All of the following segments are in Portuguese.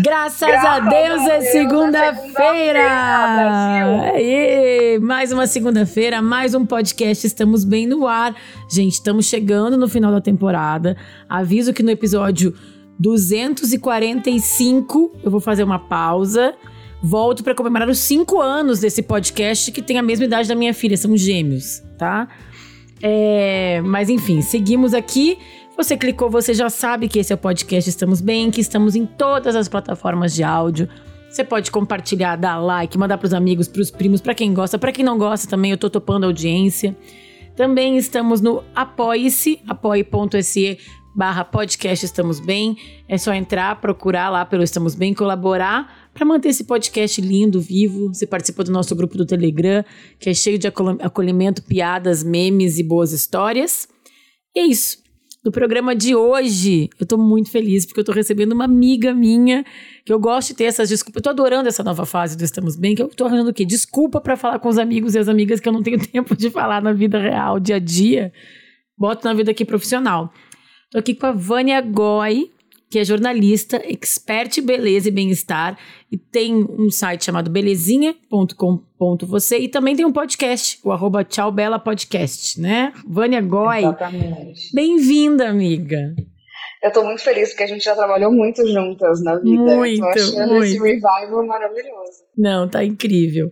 Graças, Graças a Deus é segunda-feira! Segunda mais uma segunda-feira, mais um podcast. Estamos bem no ar. Gente, estamos chegando no final da temporada. Aviso que no episódio 245 eu vou fazer uma pausa. Volto para comemorar os cinco anos desse podcast que tem a mesma idade da minha filha, são gêmeos, tá? É, mas enfim, seguimos aqui. Você clicou, você já sabe que esse é o podcast Estamos Bem, que estamos em todas as plataformas de áudio. Você pode compartilhar, dar like, mandar para os amigos, para os primos, para quem gosta, para quem não gosta também, eu tô topando a audiência. Também estamos no apoie-se, apoie.se barra podcast Estamos Bem. É só entrar, procurar lá pelo Estamos Bem, colaborar para manter esse podcast lindo, vivo. Você participa do nosso grupo do Telegram, que é cheio de acolhimento, piadas, memes e boas histórias. E é isso. No programa de hoje, eu tô muito feliz porque eu tô recebendo uma amiga minha, que eu gosto de ter essas desculpas. Eu tô adorando essa nova fase do Estamos Bem, que eu tô arranjando o quê? Desculpa para falar com os amigos e as amigas que eu não tenho tempo de falar na vida real, dia a dia. Boto na vida aqui profissional. Tô aqui com a Vânia Goy, que é jornalista, expert em beleza e bem-estar, e tem um site chamado belezinha.com.você e também tem um podcast, o arroba Tchau Bela Podcast, né? Vânia Goy. Exatamente. Bem-vinda, amiga. Eu tô muito feliz porque a gente já trabalhou muito juntas na vida. Muito, tô achando muito. esse revival maravilhoso. Não, tá incrível.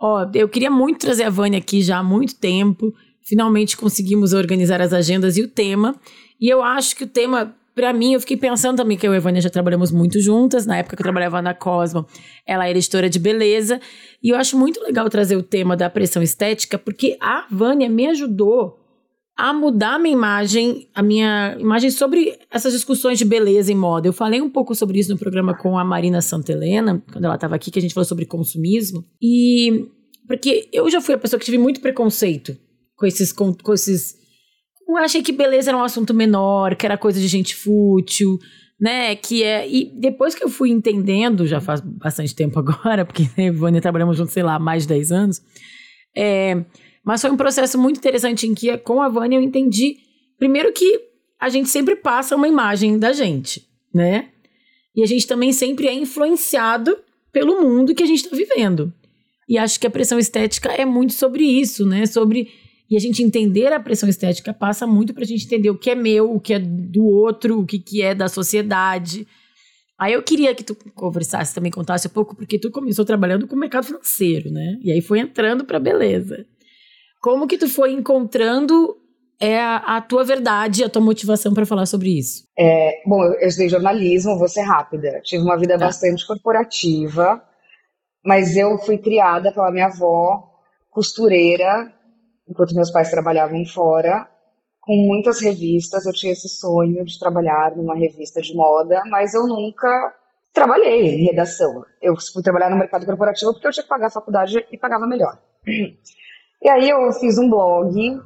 Ó, eu queria muito trazer a Vânia aqui já há muito tempo. Finalmente conseguimos organizar as agendas e o tema. E eu acho que o tema para mim, eu fiquei pensando também que eu e a Evânia já trabalhamos muito juntas. Na época que eu trabalhava na Cosmo, ela era editora de beleza. E eu acho muito legal trazer o tema da pressão estética, porque a Vânia me ajudou a mudar a minha imagem, a minha imagem sobre essas discussões de beleza e moda. Eu falei um pouco sobre isso no programa com a Marina Santelena, quando ela estava aqui, que a gente falou sobre consumismo. E porque eu já fui a pessoa que tive muito preconceito com esses, com, com esses eu achei que beleza era um assunto menor, que era coisa de gente fútil, né? Que é. E depois que eu fui entendendo, já faz bastante tempo agora, porque eu e a Ivone trabalhamos juntos, sei lá, mais de 10 anos. É, mas foi um processo muito interessante em que, com a Vânia, eu entendi, primeiro, que a gente sempre passa uma imagem da gente, né? E a gente também sempre é influenciado pelo mundo que a gente está vivendo. E acho que a pressão estética é muito sobre isso, né? Sobre e a gente entender a pressão estética passa muito para a gente entender o que é meu, o que é do outro, o que, que é da sociedade. Aí eu queria que tu conversasse também, contasse um pouco, porque tu começou trabalhando com o mercado financeiro, né? E aí foi entrando para beleza. Como que tu foi encontrando é a, a, tua verdade, a tua motivação para falar sobre isso? É, bom, eu estudei jornalismo, vou ser rápida. Tive uma vida tá. bastante corporativa, mas eu fui criada pela minha avó, costureira, enquanto meus pais trabalhavam fora, com muitas revistas. Eu tinha esse sonho de trabalhar numa revista de moda, mas eu nunca trabalhei em redação. Eu fui trabalhar no mercado corporativo porque eu tinha que pagar a faculdade e pagava melhor. E aí eu fiz um blog,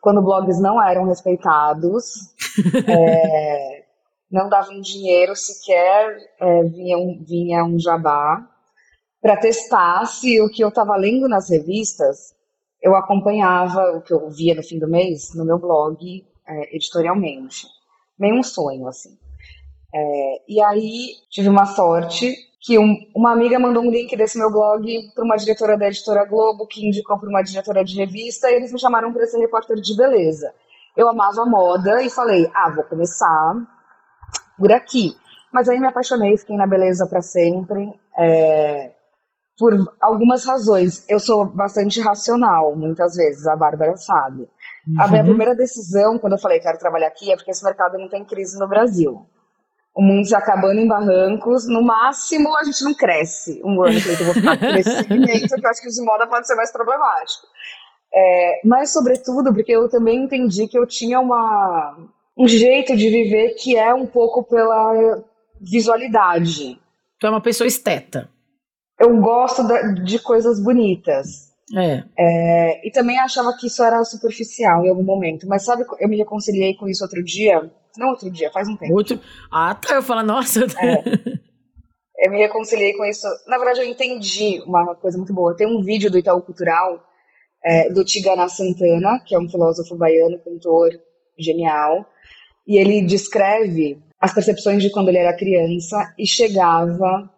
quando blogs não eram respeitados, é, não davam dinheiro sequer, é, vinha, um, vinha um jabá, para testar se o que eu estava lendo nas revistas eu acompanhava o que eu via no fim do mês no meu blog é, editorialmente. Meio um sonho, assim. É, e aí tive uma sorte que um, uma amiga mandou um link desse meu blog para uma diretora da editora Globo, que indicou para uma diretora de revista, e eles me chamaram para ser repórter de beleza. Eu amava a moda e falei, ah, vou começar por aqui. Mas aí me apaixonei, fiquei na beleza para sempre. É, por algumas razões. Eu sou bastante racional, muitas vezes, a Bárbara sabe. Uhum. A minha uhum. primeira decisão, quando eu falei quero trabalhar aqui, é porque esse mercado não tem crise no Brasil. O mundo se acabando em barrancos, no máximo a gente não cresce um ano que eu vou ficar nesse segmento, que eu acho que de moda pode ser mais problemático. É, mas, sobretudo, porque eu também entendi que eu tinha uma, um jeito de viver que é um pouco pela visualidade. Tu é uma pessoa esteta eu gosto de coisas bonitas. É. é. E também achava que isso era superficial em algum momento. Mas sabe, eu me reconciliei com isso outro dia. Não outro dia, faz um tempo. Outro... Ah, tá. Eu falo, nossa. É. Eu me reconciliei com isso. Na verdade, eu entendi uma coisa muito boa. Tem um vídeo do Itaú Cultural é, do Tigana Santana, que é um filósofo baiano, cantor genial, e ele descreve as percepções de quando ele era criança e chegava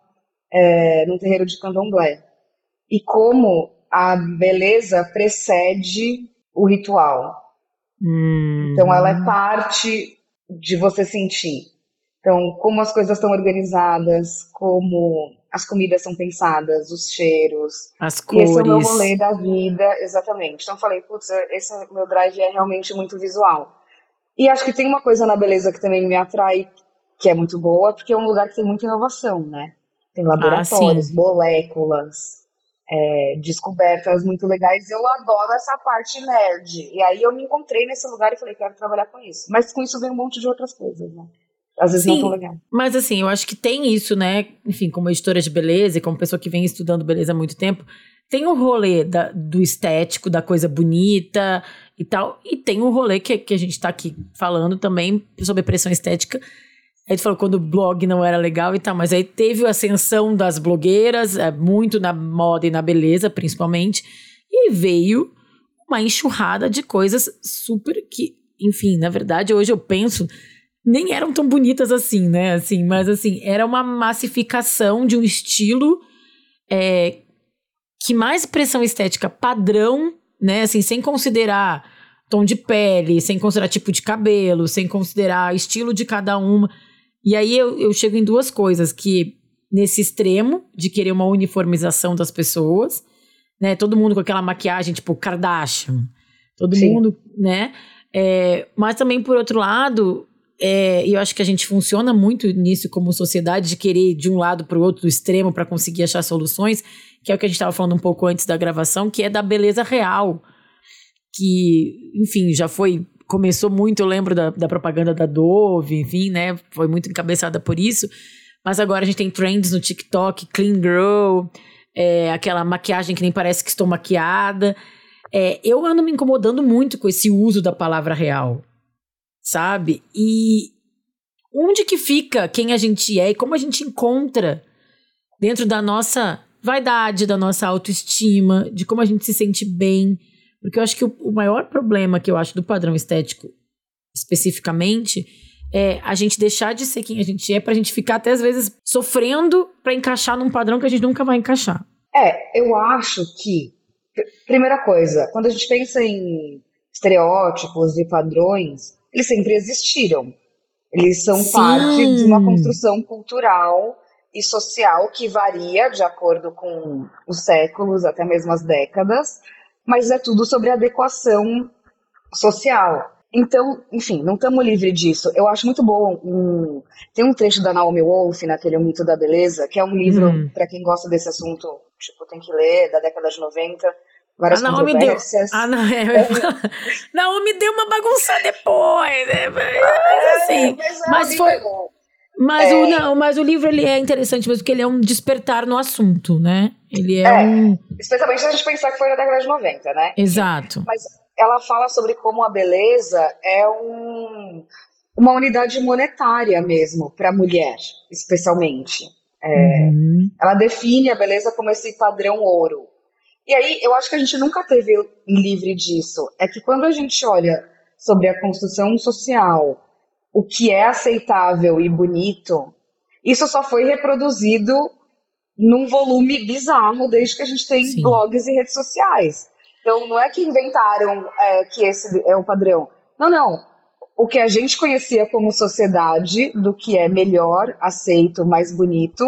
é, num terreiro de candomblé. E como a beleza precede o ritual. Hum. Então ela é parte de você sentir. Então, como as coisas estão organizadas, como as comidas são pensadas, os cheiros. As cores. Esse é o meu rolê da vida, exatamente. Então eu falei, putz, esse meu drive é realmente muito visual. E acho que tem uma coisa na beleza que também me atrai, que é muito boa, porque é um lugar que tem muita inovação, né? Tem laboratórios, ah, moléculas, é, descobertas muito legais. Eu adoro essa parte nerd. E aí eu me encontrei nesse lugar e falei, quero trabalhar com isso. Mas com isso vem um monte de outras coisas, né? Às vezes Sim, não tão legal. Mas assim, eu acho que tem isso, né? Enfim, como editora de beleza e como pessoa que vem estudando beleza há muito tempo, tem o rolê da, do estético, da coisa bonita e tal. E tem o rolê que, que a gente tá aqui falando também sobre pressão estética. A gente falou quando o blog não era legal e tal, mas aí teve a ascensão das blogueiras, é, muito na moda e na beleza, principalmente. E veio uma enxurrada de coisas super que, enfim, na verdade, hoje eu penso nem eram tão bonitas assim, né? Assim, mas assim, era uma massificação de um estilo é, que mais pressão estética padrão, né? Assim, sem considerar tom de pele, sem considerar tipo de cabelo, sem considerar estilo de cada uma. E aí eu, eu chego em duas coisas, que nesse extremo de querer uma uniformização das pessoas, né? Todo mundo com aquela maquiagem tipo Kardashian, todo Sim. mundo, né? É, mas também por outro lado, é, e eu acho que a gente funciona muito nisso como sociedade, de querer ir de um lado para o outro, do extremo, para conseguir achar soluções, que é o que a gente estava falando um pouco antes da gravação, que é da beleza real. Que, enfim, já foi. Começou muito, eu lembro da, da propaganda da Dove, enfim, né? Foi muito encabeçada por isso. Mas agora a gente tem trends no TikTok, clean girl, é, aquela maquiagem que nem parece que estou maquiada. É, eu ando me incomodando muito com esse uso da palavra real sabe? E onde que fica quem a gente é e como a gente encontra dentro da nossa vaidade, da nossa autoestima, de como a gente se sente bem. Porque eu acho que o, o maior problema que eu acho do padrão estético, especificamente, é a gente deixar de ser quem a gente é pra gente ficar até às vezes sofrendo para encaixar num padrão que a gente nunca vai encaixar. É, eu acho que, primeira coisa, quando a gente pensa em estereótipos e padrões, eles sempre existiram. Eles são Sim. parte de uma construção cultural e social que varia de acordo com os séculos, até mesmo as décadas, mas é tudo sobre adequação social. Então, enfim, não estamos livres disso. Eu acho muito bom. Um, tem um trecho da Naomi Wolf naquele O Mito da Beleza, que é um livro, hum. para quem gosta desse assunto, tipo, tem que ler, da década de 90 várias a Naomi deu, a Na, é, é. Naomi deu uma bagunça depois, né? Mas, é, assim, mas, mas foi... Mas, é. o, não, mas o livro ele é interessante mesmo porque ele é um despertar no assunto, né? Ele é, é um... Especialmente se a gente pensar que foi na década de 90, né? Exato. Mas ela fala sobre como a beleza é um, uma unidade monetária mesmo para a mulher, especialmente. É, uhum. Ela define a beleza como esse padrão ouro. E aí, eu acho que a gente nunca teve livre disso. É que quando a gente olha sobre a construção social, o que é aceitável e bonito, isso só foi reproduzido num volume bizarro desde que a gente tem Sim. blogs e redes sociais. Então, não é que inventaram é, que esse é o padrão. Não, não. O que a gente conhecia como sociedade, do que é melhor, aceito, mais bonito,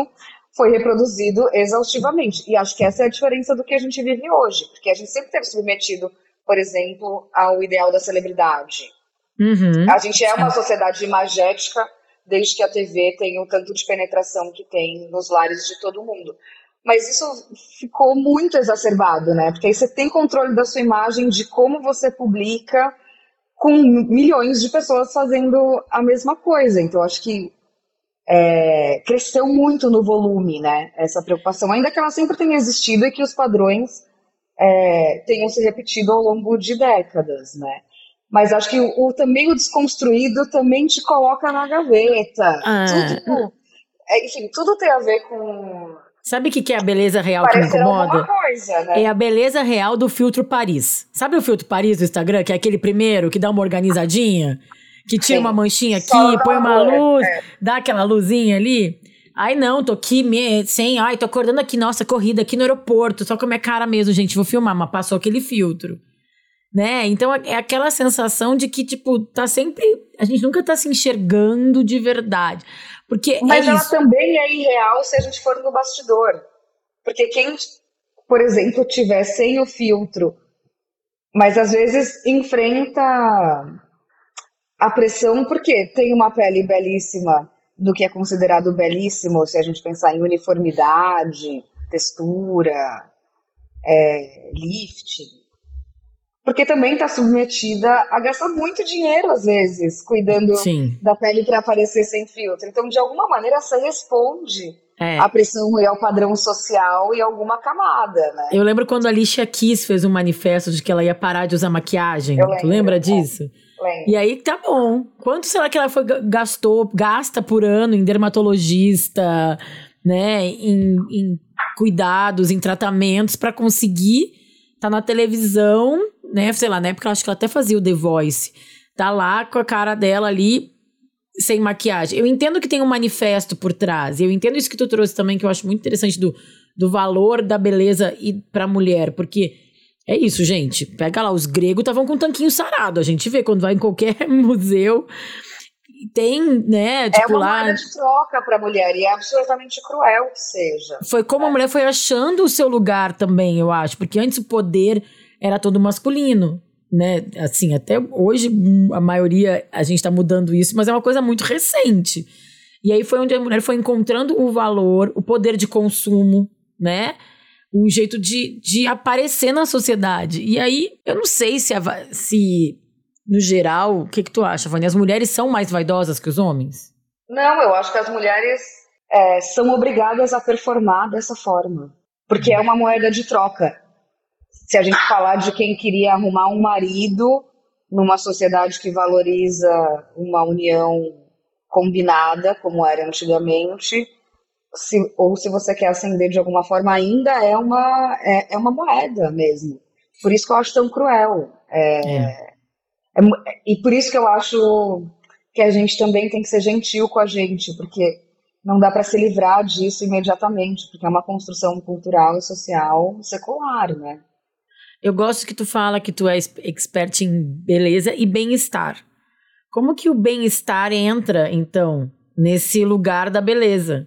foi reproduzido exaustivamente. E acho que essa é a diferença do que a gente vive hoje, porque a gente sempre teve submetido, por exemplo, ao ideal da celebridade. Uhum. A gente é uma sociedade imagética desde que a TV tem o tanto de penetração que tem nos lares de todo mundo. Mas isso ficou muito exacerbado, né? Porque aí você tem controle da sua imagem, de como você publica, com milhões de pessoas fazendo a mesma coisa. Então, acho que é, cresceu muito no volume, né? Essa preocupação, ainda que ela sempre tenha existido e que os padrões é, tenham se repetido ao longo de décadas, né? Mas acho que o, o, também o desconstruído também te coloca na gaveta. Ah. Tudo, é, enfim, tudo tem a ver com. Sabe o que, que é a beleza real que me incomoda? Coisa, né? É a beleza real do filtro Paris. Sabe o filtro Paris do Instagram, que é aquele primeiro que dá uma organizadinha? Que tira Sim. uma manchinha aqui, põe uma luz, é. dá aquela luzinha ali? Ai, não, tô aqui me, sem. Ai, tô acordando aqui, nossa, corrida aqui no aeroporto, só com a minha cara mesmo, gente, vou filmar, mas passou aquele filtro né? Então é aquela sensação de que, tipo, tá sempre. A gente nunca tá se enxergando de verdade. Porque é Mas é ela isso. também é irreal se a gente for no bastidor. Porque quem, por exemplo, tiver sem o filtro, mas às vezes enfrenta a pressão porque tem uma pele belíssima do que é considerado belíssimo, se a gente pensar em uniformidade, textura, é, lifting porque também está submetida a gastar muito dinheiro, às vezes, cuidando Sim. da pele para aparecer sem filtro. Então, de alguma maneira, você responde é. à pressão e ao padrão social e alguma camada, né? Eu lembro quando a Alicia Keys fez um manifesto de que ela ia parar de usar maquiagem. Eu tu lembra é. disso? Lembro. E aí, tá bom. Quanto será que ela foi, gastou, gasta por ano em dermatologista, né? Em, em cuidados, em tratamentos para conseguir tá na televisão né? Sei lá, na época eu acho que ela até fazia o The Voice. Tá lá com a cara dela ali sem maquiagem. Eu entendo que tem um manifesto por trás. Eu entendo isso que tu trouxe também, que eu acho muito interessante do, do valor da beleza e pra mulher, porque é isso, gente. Pega lá, os gregos estavam com um tanquinho sarado. A gente vê quando vai em qualquer museu. Tem, né, é tipo é uma lá... de troca para a mulher e é absolutamente cruel que seja. Foi como é. a mulher foi achando o seu lugar também, eu acho, porque antes o poder era todo masculino, né? Assim, até hoje a maioria a gente está mudando isso, mas é uma coisa muito recente. E aí foi onde a mulher foi encontrando o valor, o poder de consumo, né? Um jeito de, de aparecer na sociedade. E aí, eu não sei se, a, se no geral, o que, que tu acha, Vânia? As mulheres são mais vaidosas que os homens? Não, eu acho que as mulheres é, são obrigadas a performar dessa forma. Porque é uma moeda de troca se a gente falar de quem queria arrumar um marido numa sociedade que valoriza uma união combinada, como era antigamente, se, ou se você quer ascender de alguma forma, ainda é uma, é, é uma moeda mesmo. Por isso que eu acho tão cruel. É, é. É, e por isso que eu acho que a gente também tem que ser gentil com a gente, porque não dá para se livrar disso imediatamente, porque é uma construção cultural e social secular, né? Eu gosto que tu fala que tu é expert em beleza e bem-estar. Como que o bem-estar entra, então, nesse lugar da beleza?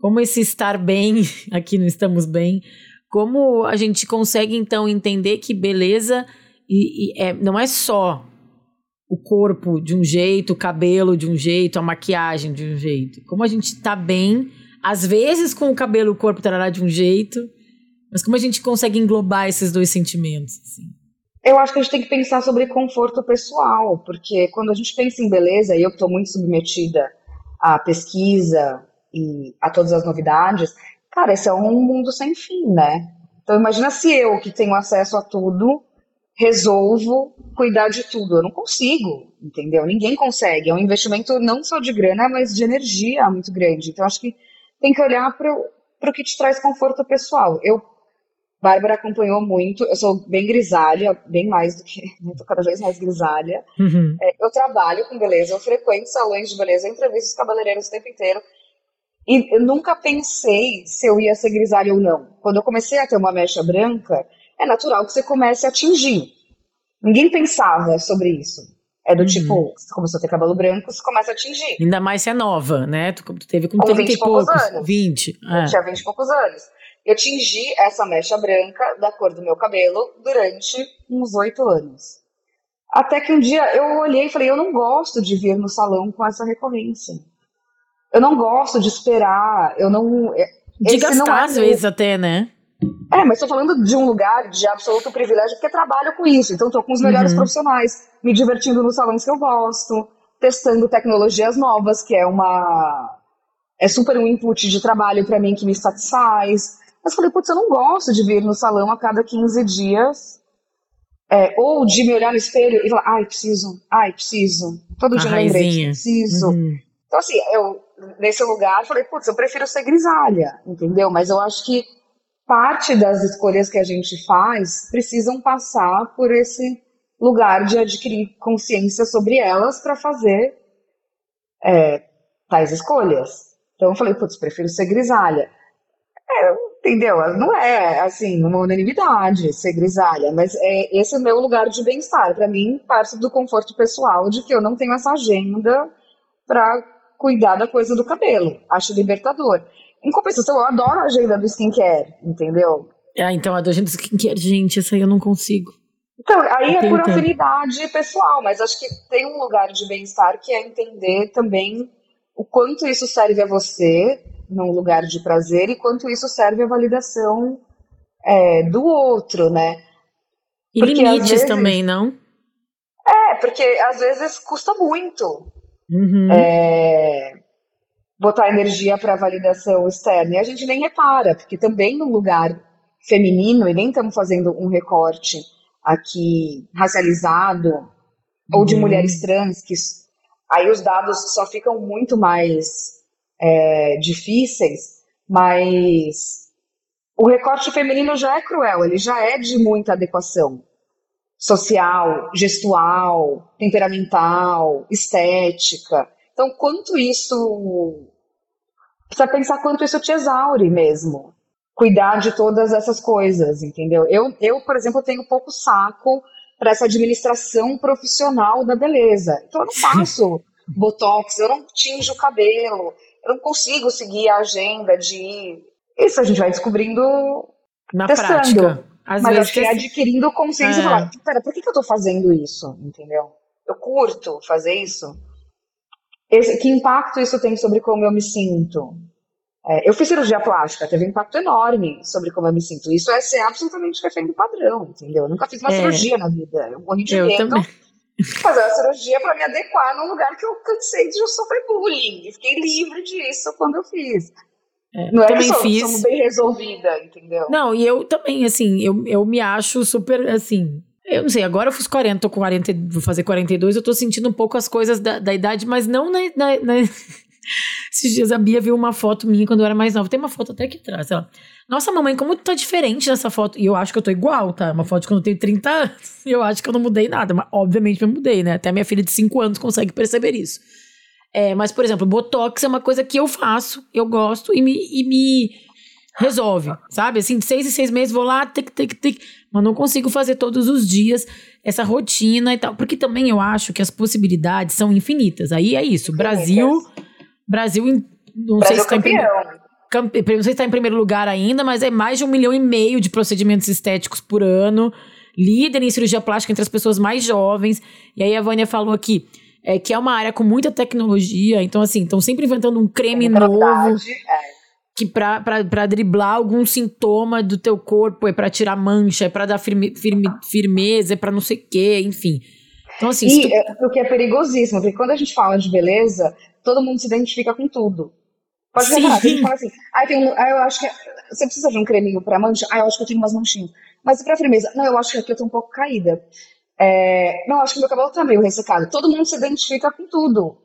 Como esse estar bem, aqui não estamos bem, como a gente consegue, então, entender que beleza e, e é, não é só o corpo de um jeito, o cabelo de um jeito, a maquiagem de um jeito. Como a gente tá bem, às vezes com o cabelo o corpo estará de um jeito, mas como a gente consegue englobar esses dois sentimentos? Assim? Eu acho que a gente tem que pensar sobre conforto pessoal, porque quando a gente pensa em beleza, e eu estou muito submetida à pesquisa e a todas as novidades, cara, esse é um mundo sem fim, né? Então imagina se eu, que tenho acesso a tudo, resolvo cuidar de tudo. Eu não consigo, entendeu? Ninguém consegue. É um investimento não só de grana, mas de energia muito grande. Então acho que tem que olhar para o que te traz conforto pessoal. Eu Bárbara acompanhou muito. Eu sou bem grisalha, bem mais do que. Estou cada vez mais grisalha. Uhum. É, eu trabalho com beleza, eu frequento salões de beleza, eu entrevisto os cabeleireiros o tempo inteiro. E eu nunca pensei se eu ia ser grisalha ou não. Quando eu comecei a ter uma mecha branca, é natural que você comece a atingir. Ninguém pensava sobre isso. É do uhum. tipo, você começou a ter cabelo branco, você começa a atingir. Ainda mais se é nova, né? Tu, tu teve com 30 e poucos, anos. 20. É. Eu tinha 20 e poucos anos eu tingi essa mecha branca da cor do meu cabelo durante uns oito anos. Até que um dia eu olhei e falei, eu não gosto de vir no salão com essa recorrência. Eu não gosto de esperar, eu não... É, de gastar não é às vezes até, né? É, mas estou falando de um lugar de absoluto privilégio porque trabalho com isso. Então estou com os melhores uhum. profissionais, me divertindo nos salões que eu gosto, testando tecnologias novas, que é uma... É super um input de trabalho para mim que me satisfaz Mas falei, putz, eu não gosto de vir no salão a cada 15 dias. É, ou de me olhar no espelho e falar, ai, preciso, ai, preciso. Todo dia eu lembrei, preciso. Uhum. Então, assim, eu, nesse lugar, falei, putz, eu prefiro ser grisalha, entendeu? Mas eu acho que parte das escolhas que a gente faz precisam passar por esse lugar de adquirir consciência sobre elas para fazer é, tais escolhas. Então eu falei, putz, prefiro ser grisalha. É, entendeu? Não é, assim, uma unanimidade ser grisalha, mas é, esse é o meu lugar de bem-estar. Para mim, parte do conforto pessoal de que eu não tenho essa agenda para cuidar da coisa do cabelo. Acho libertador. Em compensação, eu adoro a agenda do skincare, entendeu? Ah, então a da agenda do skincare, gente, essa aí eu não consigo. Então, aí é por afinidade pessoal, mas acho que tem um lugar de bem-estar que é entender também o quanto isso serve a você num lugar de prazer e quanto isso serve à validação é, do outro, né? E porque, limites vezes, também, não? É, porque às vezes custa muito. Uhum. É, botar energia para validação externa. E a gente nem repara, porque também no lugar feminino, e nem estamos fazendo um recorte aqui racializado, uhum. ou de uhum. mulheres trans, que aí os dados só ficam muito mais é, difíceis, mas o recorte feminino já é cruel, ele já é de muita adequação social, gestual, temperamental, estética. Então, quanto isso. Precisa pensar quanto isso te exaure mesmo. Cuidar de todas essas coisas, entendeu? Eu, eu por exemplo, tenho pouco saco para essa administração profissional da beleza. Então, eu não faço botox, eu não tinjo o cabelo, eu não consigo seguir a agenda de. Isso a gente vai descobrindo na testando. prática. Às Mas vezes acho que é adquirindo consciência é. e falar, pera, por que, que eu tô fazendo isso? Entendeu? Eu curto fazer isso. Esse, que impacto isso tem sobre como eu me sinto? É, eu fiz cirurgia plástica, teve um impacto enorme sobre como eu me sinto. Isso é ser absolutamente refém do padrão, entendeu? Eu nunca fiz uma é. cirurgia na vida. Eu morri de eu medo. Também. Fazer uma cirurgia para me adequar num lugar que eu cansei de sofrer bullying. Fiquei livre disso quando eu fiz. É, não é também que eu sou, fiz. sou bem resolvida, entendeu? Não, e eu também, assim, eu, eu me acho super, assim, eu não sei, agora eu fiz 40, tô com 40, vou fazer 42, eu tô sentindo um pouco as coisas da, da idade, mas não na, na, na... Esses dias a Bia viu uma foto minha quando eu era mais nova. Tem uma foto até aqui atrás, ela. Nossa, mamãe, como tu tá diferente nessa foto? E eu acho que eu tô igual, tá? Uma foto de quando eu tenho 30 anos. E eu acho que eu não mudei nada. Mas obviamente eu mudei, né? Até a minha filha de 5 anos consegue perceber isso. É, mas, por exemplo, Botox é uma coisa que eu faço, eu gosto e me, e me resolve, sabe? Assim, de seis em seis meses vou lá, tic, tic, tic mas não consigo fazer todos os dias essa rotina e tal. Porque também eu acho que as possibilidades são infinitas. Aí é isso. Brasil. Brasil, não Brasil sei se está em primeiro. Não sei se está em primeiro lugar ainda, mas é mais de um milhão e meio de procedimentos estéticos por ano. Líder em cirurgia plástica entre as pessoas mais jovens. E aí a Vânia falou aqui é, que é uma área com muita tecnologia. Então, assim, estão sempre inventando um creme é novo. Verdade, é que pra, pra, pra driblar algum sintoma do teu corpo, é pra tirar mancha, é pra dar firme, firme, firmeza, é pra não sei o quê, enfim. Então, assim. E tu... é, o que é perigosíssimo, porque quando a gente fala de beleza, todo mundo se identifica com tudo. Pode Sim. gente fala assim, ah, tem um, ah, eu acho que você precisa de um creminho pra mancha? Ah, eu acho que eu tenho umas manchinhas. Mas pra firmeza? Não, eu acho que aqui eu tô um pouco caída. É, não, acho que meu cabelo tá meio ressecado. Todo mundo se identifica com tudo.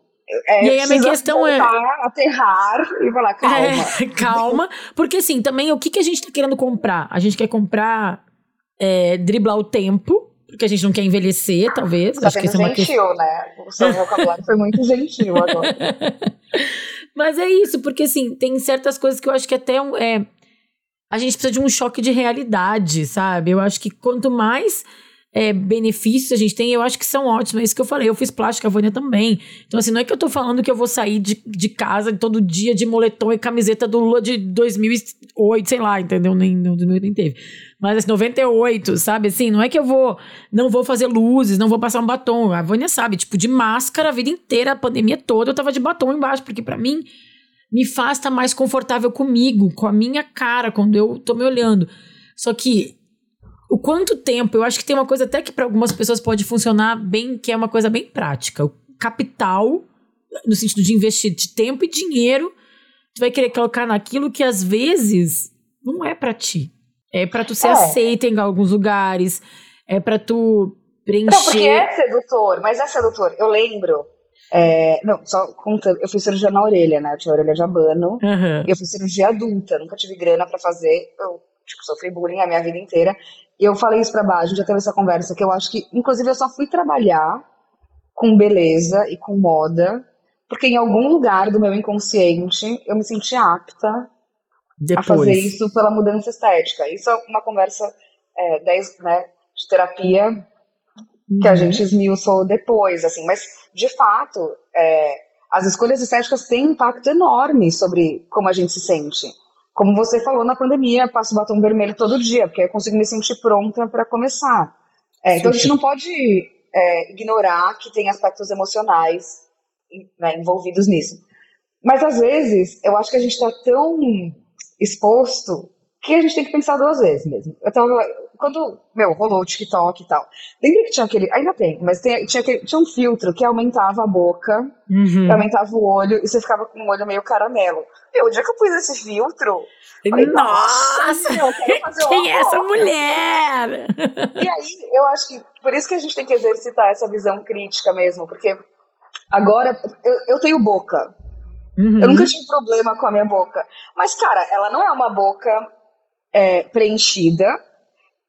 É, e aí a minha questão é aterrar e falar calma. É, calma, porque assim, também o que, que a gente tá querendo comprar? A gente quer comprar é, driblar o tempo, porque a gente não quer envelhecer, talvez. Tá Acho que isso é uma gentil, questão... né? O seu vocabulário foi muito gentil agora. Mas é isso, porque assim, tem certas coisas que eu acho que até é, a gente precisa de um choque de realidade, sabe? Eu acho que quanto mais é, benefícios a gente tem, eu acho que são ótimos. É isso que eu falei. Eu fiz plástica, a Vânia também. Então, assim, não é que eu tô falando que eu vou sair de, de casa todo dia de moletom e camiseta do Lula de 2008, sei lá, entendeu? Nem, nem teve. Mas, assim, 98, sabe? Assim, não é que eu vou, não vou fazer luzes, não vou passar um batom. A Vânia sabe, tipo, de máscara a vida inteira, a pandemia toda, eu tava de batom embaixo, porque para mim me faz estar mais confortável comigo, com a minha cara, quando eu tô me olhando. Só que o quanto tempo, eu acho que tem uma coisa até que para algumas pessoas pode funcionar bem, que é uma coisa bem prática. O capital, no sentido de investir de tempo e dinheiro, tu vai querer colocar naquilo que às vezes não é para ti. É para tu ser é. aceita em alguns lugares, é para tu preencher. Não, porque é sedutor, mas é sedutor. Eu lembro. É, não, só contando, eu fiz cirurgia na orelha, né? Eu tinha orelha de abano. Uhum. E eu fiz cirurgia adulta, nunca tive grana para fazer. Eu, tipo, sofri bullying a minha vida inteira. Eu falei isso pra baixo, já teve essa conversa, que eu acho que, inclusive, eu só fui trabalhar com beleza e com moda, porque em algum lugar do meu inconsciente eu me senti apta Depois. a fazer isso pela mudança estética. Isso é uma conversa é, dez, né, de terapia que a uhum. gente esmiuçou depois, assim, mas de fato, é, as escolhas estéticas têm impacto enorme sobre como a gente se sente. Como você falou na pandemia, passo batom vermelho todo dia, porque eu consigo me sentir pronta para começar. É, então a gente não pode é, ignorar que tem aspectos emocionais né, envolvidos nisso. Mas às vezes eu acho que a gente está tão exposto que a gente tem que pensar duas vezes mesmo. Eu tava, quando, meu, rolou o TikTok e tal, lembra que tinha aquele, ainda tem, mas tem, tinha, aquele, tinha um filtro que aumentava a boca, uhum. aumentava o olho, e você ficava com o olho meio caramelo. Meu, o dia que eu pus esse filtro, falei, nossa, meu, quem é essa mulher? E aí, eu acho que, por isso que a gente tem que exercitar essa visão crítica mesmo, porque agora, eu, eu tenho boca, Uhum. Eu nunca tive problema com a minha boca. Mas, cara, ela não é uma boca é, preenchida.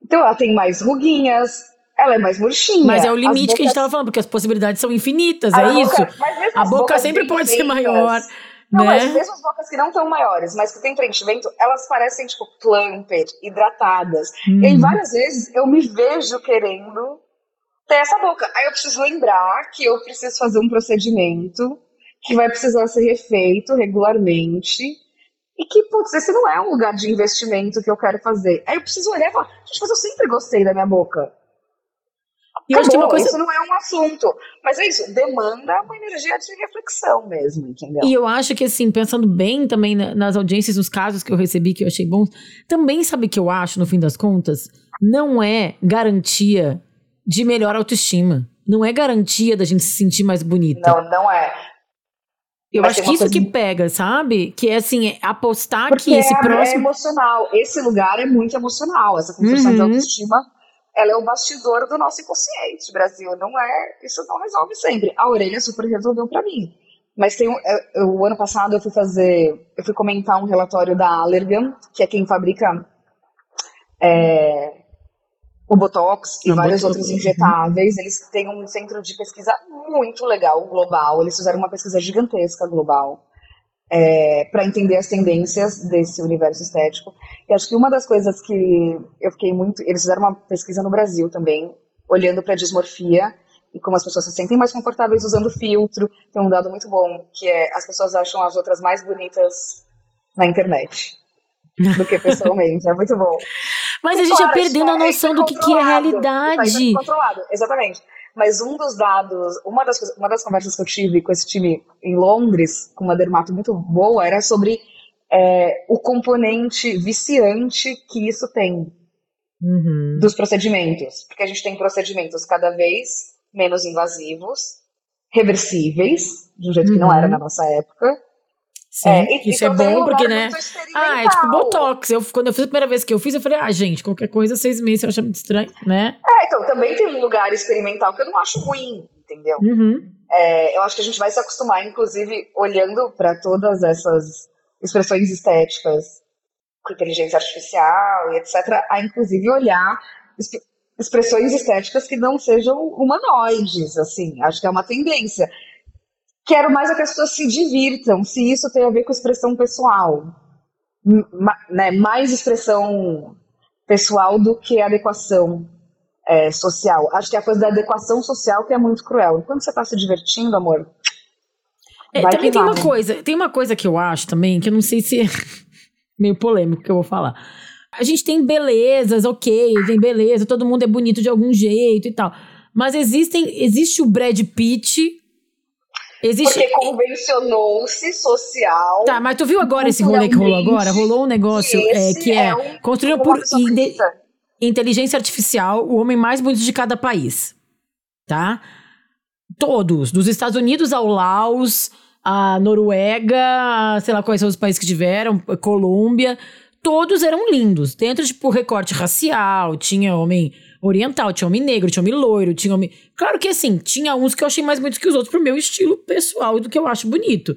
Então ela tem mais ruguinhas, ela é mais murchinha. Mas é o limite bocas... que a gente estava falando, porque as possibilidades são infinitas, a é boca, isso. a boca sempre pode ser maior. Não, né? mas mesmo as bocas que não estão maiores, mas que tem preenchimento, elas parecem, tipo, plumper, hidratadas. Hum. E várias vezes, eu me vejo querendo ter essa boca. Aí eu preciso lembrar que eu preciso fazer um procedimento que vai precisar ser refeito regularmente e que, putz, esse não é um lugar de investimento que eu quero fazer. Aí eu preciso olhar e falar, gente, mas eu sempre gostei da minha boca. E Acabou, eu acho que uma coisa... isso não é um assunto. Mas é isso, demanda uma energia de reflexão mesmo, entendeu? E eu acho que, assim, pensando bem também nas audiências, nos casos que eu recebi, que eu achei bons, também sabe que eu acho, no fim das contas, não é garantia de melhor autoestima. Não é garantia da gente se sentir mais bonita. Não, não é. Eu acho que isso coisa... que pega, sabe? Que é assim, é apostar Porque que esse é, próximo. É emocional. Esse lugar é muito emocional. Essa construção uhum. de autoestima, ela é o bastidor do nosso inconsciente. Brasil não é. Isso não resolve sempre. A orelha super resolveu para mim. Mas tem um, eu, o ano passado eu fui fazer, eu fui comentar um relatório da Allergan, que é quem fabrica é, o Botox e vários outros injetáveis. Eles têm um centro de pesquisa muito legal, global. Eles fizeram uma pesquisa gigantesca global é, para entender as tendências desse universo estético. E acho que uma das coisas que eu fiquei muito. Eles fizeram uma pesquisa no Brasil também, olhando para a dismorfia e como as pessoas se sentem mais confortáveis usando filtro. Tem um dado muito bom, que é as pessoas acham as outras mais bonitas na internet do que pessoalmente. é muito bom. Mas a gente claro, é perdendo a noção do que, que é realidade. Controlado, exatamente. Mas um dos dados, uma das, uma das conversas que eu tive com esse time em Londres, com uma dermato muito boa, era sobre é, o componente viciante que isso tem uhum. dos procedimentos. Porque a gente tem procedimentos cada vez menos invasivos, reversíveis, de um jeito uhum. que não era uhum. na nossa época, Sim, é, isso é bom porque, né? Ah, é tipo Botox. Eu, quando eu fiz a primeira vez que eu fiz, eu falei, ah, gente, qualquer coisa, seis meses eu acho muito estranho, né? É, então, também tem um lugar experimental que eu não acho ruim, entendeu? Uhum. É, eu acho que a gente vai se acostumar, inclusive, olhando para todas essas expressões estéticas com inteligência artificial e etc., a inclusive olhar expressões estéticas que não sejam humanoides, assim. Acho que é uma tendência. Quero mais é que as pessoas se divirtam, se isso tem a ver com expressão pessoal. Ma, né, mais expressão pessoal do que adequação é, social. Acho que é a coisa da adequação social que é muito cruel. Enquanto você está se divertindo, amor. É, também tem uma coisa, tem uma coisa que eu acho também, que eu não sei se é meio polêmico que eu vou falar. A gente tem belezas, ok, tem beleza, todo mundo é bonito de algum jeito e tal. Mas existem, existe o Brad Pitt Existe... Porque convencionou-se social. Tá, mas tu viu agora esse rolê que rolou agora? Rolou um negócio que é, que é, é um, construído por inteligência artificial, o homem mais bonito de cada país. Tá? Todos, dos Estados Unidos ao Laos, a Noruega, sei lá quais são os países que tiveram, Colômbia, todos eram lindos. Dentro, tipo, recorte racial, tinha homem oriental, tinha homem negro, tinha homem loiro, tinha homem. Claro que assim, tinha uns que eu achei mais bonitos que os outros pro meu estilo pessoal e do que eu acho bonito.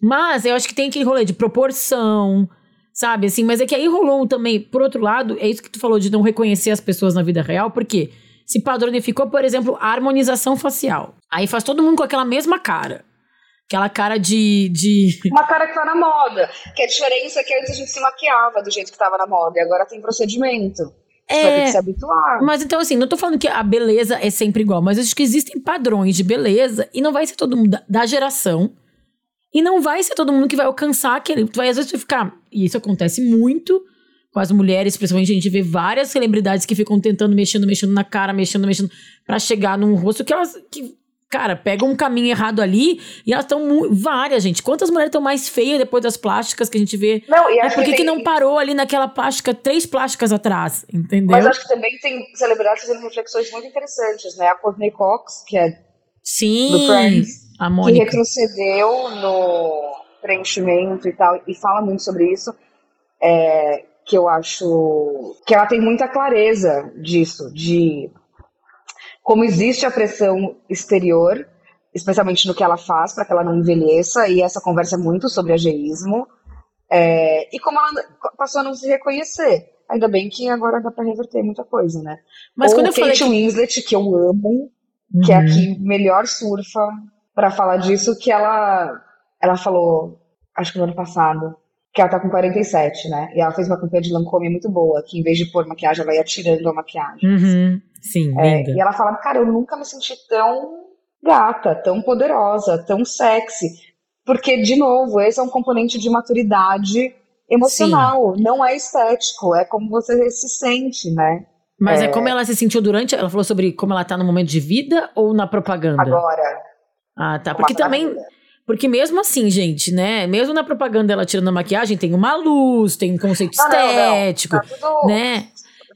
Mas eu acho que tem aquele rolê de proporção, sabe? Assim, mas é que aí rolou também, por outro lado, é isso que tu falou de não reconhecer as pessoas na vida real, porque se padronificou, por exemplo, a harmonização facial. Aí faz todo mundo com aquela mesma cara. Aquela cara de, de. Uma cara que tá na moda. Que a diferença é que antes a gente se maquiava do jeito que tava na moda, e agora tem procedimento. Você vai ter que se habituar. Mas então, assim, não tô falando que a beleza é sempre igual, mas acho que existem padrões de beleza e não vai ser todo mundo da geração. E não vai ser todo mundo que vai alcançar aquele. Tu vai, às vezes, ficar. E isso acontece muito com as mulheres, principalmente a gente vê várias celebridades que ficam tentando, mexendo, mexendo na cara, mexendo, mexendo, para chegar num rosto que elas. Que, cara, pegam um caminho errado ali e elas estão. Várias, gente. Quantas mulheres estão mais feias depois das plásticas que a gente vê? Não, e é acho por que, que que tem- não parou ali naquela plástica, três plásticas atrás? Entendeu? Mas acho que também tem celebridades fazendo reflexões muito interessantes, né? A Courtney Cox, que é Sim. do Friends, A que Mônica. retrocedeu no preenchimento e tal, e fala muito sobre isso, é, que eu acho que ela tem muita clareza disso, de como existe a pressão exterior, especialmente no que ela faz para que ela não envelheça, e essa conversa é muito sobre ageísmo, é, e como ela passou a não se reconhecer. Ainda bem que agora dá para reverter muita coisa, né? Mas Ou quando eu falei Kate que... Winslet, que eu amo, que é Uhum. a que melhor surfa pra falar disso, que ela ela falou, acho que no ano passado, que ela tá com 47, né? E ela fez uma campanha de Lancôme muito boa, que em vez de pôr maquiagem, ela ia tirando a maquiagem. Uhum. Sim, É, e ela falava, cara, eu nunca me senti tão gata, tão poderosa, tão sexy. Porque, de novo, esse é um componente de maturidade emocional, não é estético, é como você se sente, né? Mas é... como ela se sentiu durante. Ela falou sobre como ela tá no momento de vida ou na propaganda? Agora. Ah, tá. Porque também. Porque mesmo assim, gente, né? Mesmo na propaganda ela tirando a maquiagem, tem uma luz, tem um conceito Não, não, não. estético, Tá tudo. né?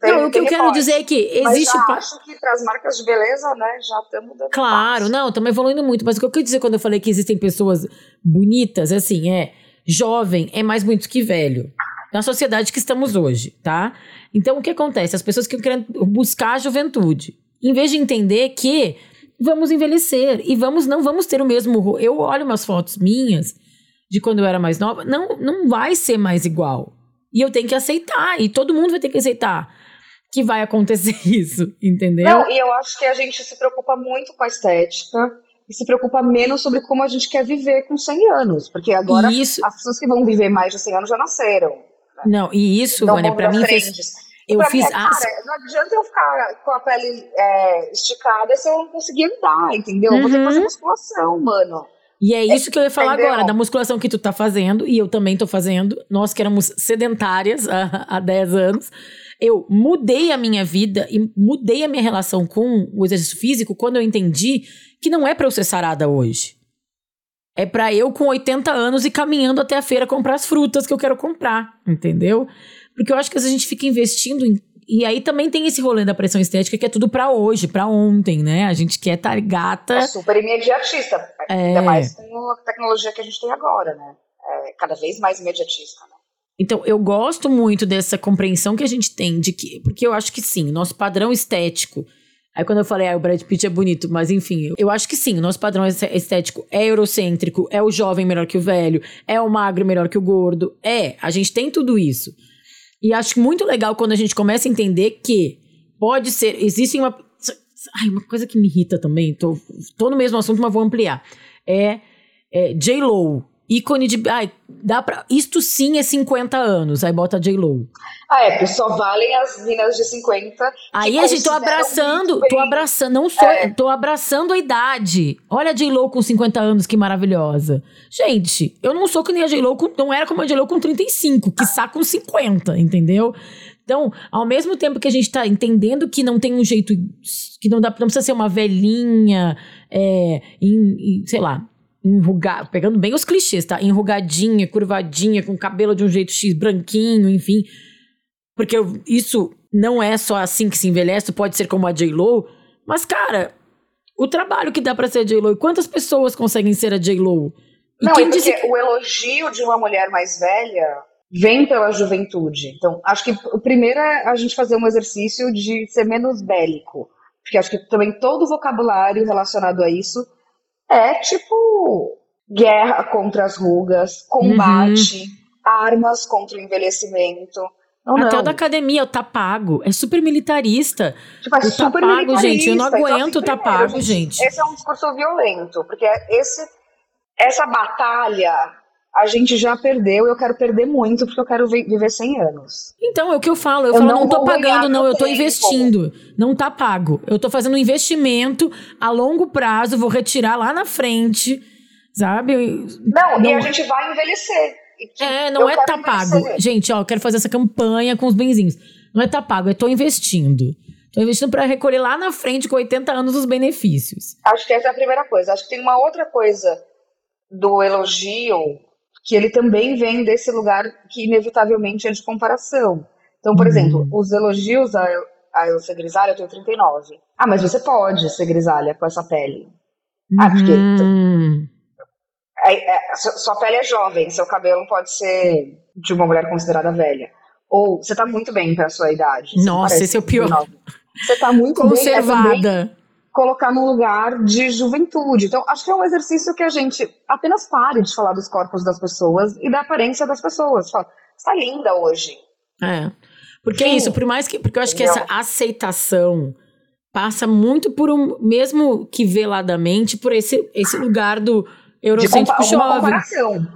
Tem- não, o que eu quero dizer é que Mas existe. já pa- acho que para as marcas de beleza, né, já estamos dando Claro, passo. não, estamos evoluindo muito. Mas o que eu quero dizer quando eu falei que existem pessoas bonitas, assim, é jovem é mais bonito que velho. Na sociedade que estamos hoje, tá? Então, o que acontece? As pessoas que querem buscar a juventude, em vez de entender que vamos envelhecer e vamos não vamos ter o mesmo. Eu olho umas fotos minhas de quando eu era mais nova, não, não vai ser mais igual. E eu tenho que aceitar, e todo mundo vai ter que aceitar que vai acontecer isso, entendeu? Não, e eu acho que a gente se preocupa muito com a estética e se preocupa menos sobre como a gente quer viver com 100 anos, porque agora isso, as pessoas que vão viver mais de 100 anos já nasceram. não, e isso, um Vânia, das mim fez. Eu Pra fiz. mim é, as- cara, não adianta eu ficar com a pele é, esticada se eu não conseguir andar, entendeu? Eu Vou ter que Uhum. fazer musculação, mano. E é isso que eu ia falar Entendeu? agora, da musculação que tu tá fazendo, e eu também tô fazendo. Nós que éramos sedentárias há, há 10 anos. Eu mudei a minha vida e mudei a minha relação com o exercício físico quando eu entendi que não é pra eu ser sarada hoje. É pra eu com 80 anos e caminhando até a feira comprar as frutas que eu quero comprar, entendeu? Porque eu acho que às vezes a gente fica investindo em. E aí também tem esse rolê da pressão estética que é tudo pra hoje, pra ontem, né? A gente quer estar gata. É super imediatista. É. Ainda mais com a tecnologia que a gente tem agora, né? É cada vez mais imediatista. Né? Então, eu gosto muito dessa compreensão que a gente tem de que. Porque eu acho que sim, nosso padrão estético. Aí, quando eu falei, ah, o Brad Pitt é bonito, mas enfim, eu, acho que sim, o nosso padrão es- estético é eurocêntrico, é o jovem melhor que o velho, é o magro melhor que o gordo. É, a gente tem tudo isso. E acho muito legal quando a gente começa a entender que pode ser. Existe uma. Ai, uma coisa que me irrita também, tô, tô no mesmo assunto, mas vou ampliar. É, é J-Lo. Ícone de. Ai, dá pra. Isto sim é 50 anos. Aí bota J-Lo. Ah, é, porque só valem as minas de 50. que Aí a gente tô abraçando, tô abraçando, não sou, É. tô abraçando a idade. Olha a J-Lo com 50 anos, que maravilhosa. Gente, eu não sou que nem a J-Lo, não era como a J-Lo com 35, que com 50, entendeu? Então, ao mesmo tempo que a gente tá entendendo que não tem um jeito, que não, dá, não precisa ser uma velhinha, é, em, em, sei lá, enrugar, pegando bem os clichês, tá? Enrugadinha, curvadinha, com cabelo de um jeito X, branquinho, enfim. Porque eu- isso não é só assim que se envelhece, pode ser como a J-Lo. Mas, cara, o trabalho que dá pra ser a J-Lo. E quantas pessoas conseguem ser a J-Lo? Não, quem disse porque que... o elogio de uma mulher mais velha vem pela juventude. Então, acho que o primeiro é a gente fazer um exercício de ser menos bélico. Porque acho que também todo o vocabulário relacionado a isso é tipo guerra contra as rugas, combate, uhum. armas contra o envelhecimento. Não, Até não. o da academia, o tá pago. É super militarista. Tipo, é o super tá pago, gente. Eu não então, aguento então, assim, o tá pago, gente. Esse é um discurso violento, porque esse, essa batalha a gente já perdeu, eu quero perder muito, porque eu quero viver 100 anos. Então, é o que eu falo. Eu, eu falo, não, não tô pagando, não, eu tô tempo. investindo. Não tá pago. Eu tô fazendo um investimento a longo prazo, vou retirar lá na frente, sabe? Não, não... e a gente vai envelhecer. É, não é tá pago. Gente, ó, eu quero fazer essa campanha com os benzinhos. Não é tá pago, é tô investindo. Tô investindo para recolher lá na frente, com 80 anos, os benefícios. Acho que essa é a primeira coisa. Acho que tem uma outra coisa do elogio que ele também vem desse lugar que inevitavelmente é de comparação. Então, por uhum. exemplo, os elogios a, a eu ser grisalha, eu tenho 39. Ah, mas você pode ser grisalha com essa pele. Ah, porque uhum. É, é, sua pele é jovem, seu cabelo pode ser de uma mulher considerada velha. Ou você tá muito bem pra sua idade. Nossa, esse é o pior. Você tá muito Conservada. bem. Conservada. Colocar num lugar de juventude. Então, acho que é um exercício que a gente apenas pare de falar dos corpos das pessoas e da aparência das pessoas. Fala, você tá linda hoje. É. Porque Sim. é isso, por mais que. Porque eu acho Entendeu? que essa aceitação passa muito por um. Mesmo que veladamente, por esse, esse lugar do eurocêntrico jovem.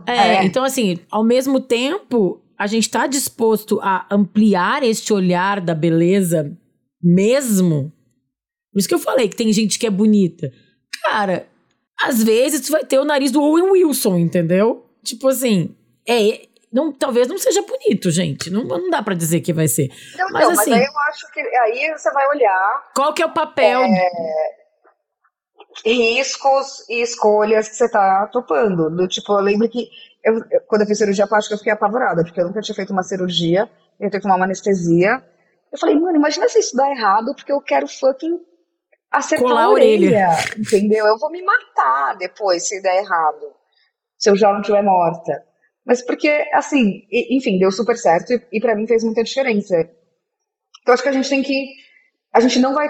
É, é, então assim, ao mesmo tempo, a gente está disposto a ampliar este olhar da beleza mesmo. Por isso que eu falei que tem gente que é bonita. Cara, às vezes tu vai ter o nariz do Owen Wilson, entendeu? Tipo assim, é, não, talvez não seja bonito, gente. Não, não dá para dizer que vai ser. Não, mas, não, assim, mas aí eu acho que aí você vai olhar. Qual que é o papel? É, riscos e escolhas que você tá topando. Do tipo, eu lembro que eu, quando eu fiz cirurgia plástica, eu fiquei apavorada, porque eu nunca tinha feito uma cirurgia, eu tenho que tomar uma anestesia. Eu falei, mano, imagina se isso dá errado, porque eu quero fucking acertar Colar a orelha, orelha, entendeu? Eu vou me matar depois se der errado, se eu já não estiver morta. Mas porque, assim, enfim, deu super certo e, e para mim fez muita diferença. Então acho que a gente tem que. A gente não vai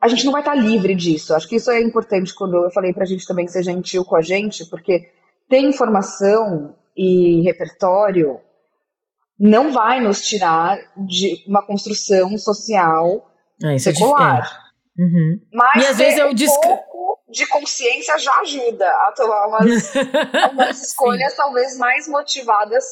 a gente não vai estar livre disso. Acho que isso é importante quando eu falei para a gente também ser gentil com a gente, porque ter informação e repertório não vai nos tirar de uma construção social ah, é, secular. É. Uhum. Mas e às vezes eu um pouco de consciência já ajuda a tomar umas, umas escolhas talvez mais motivadas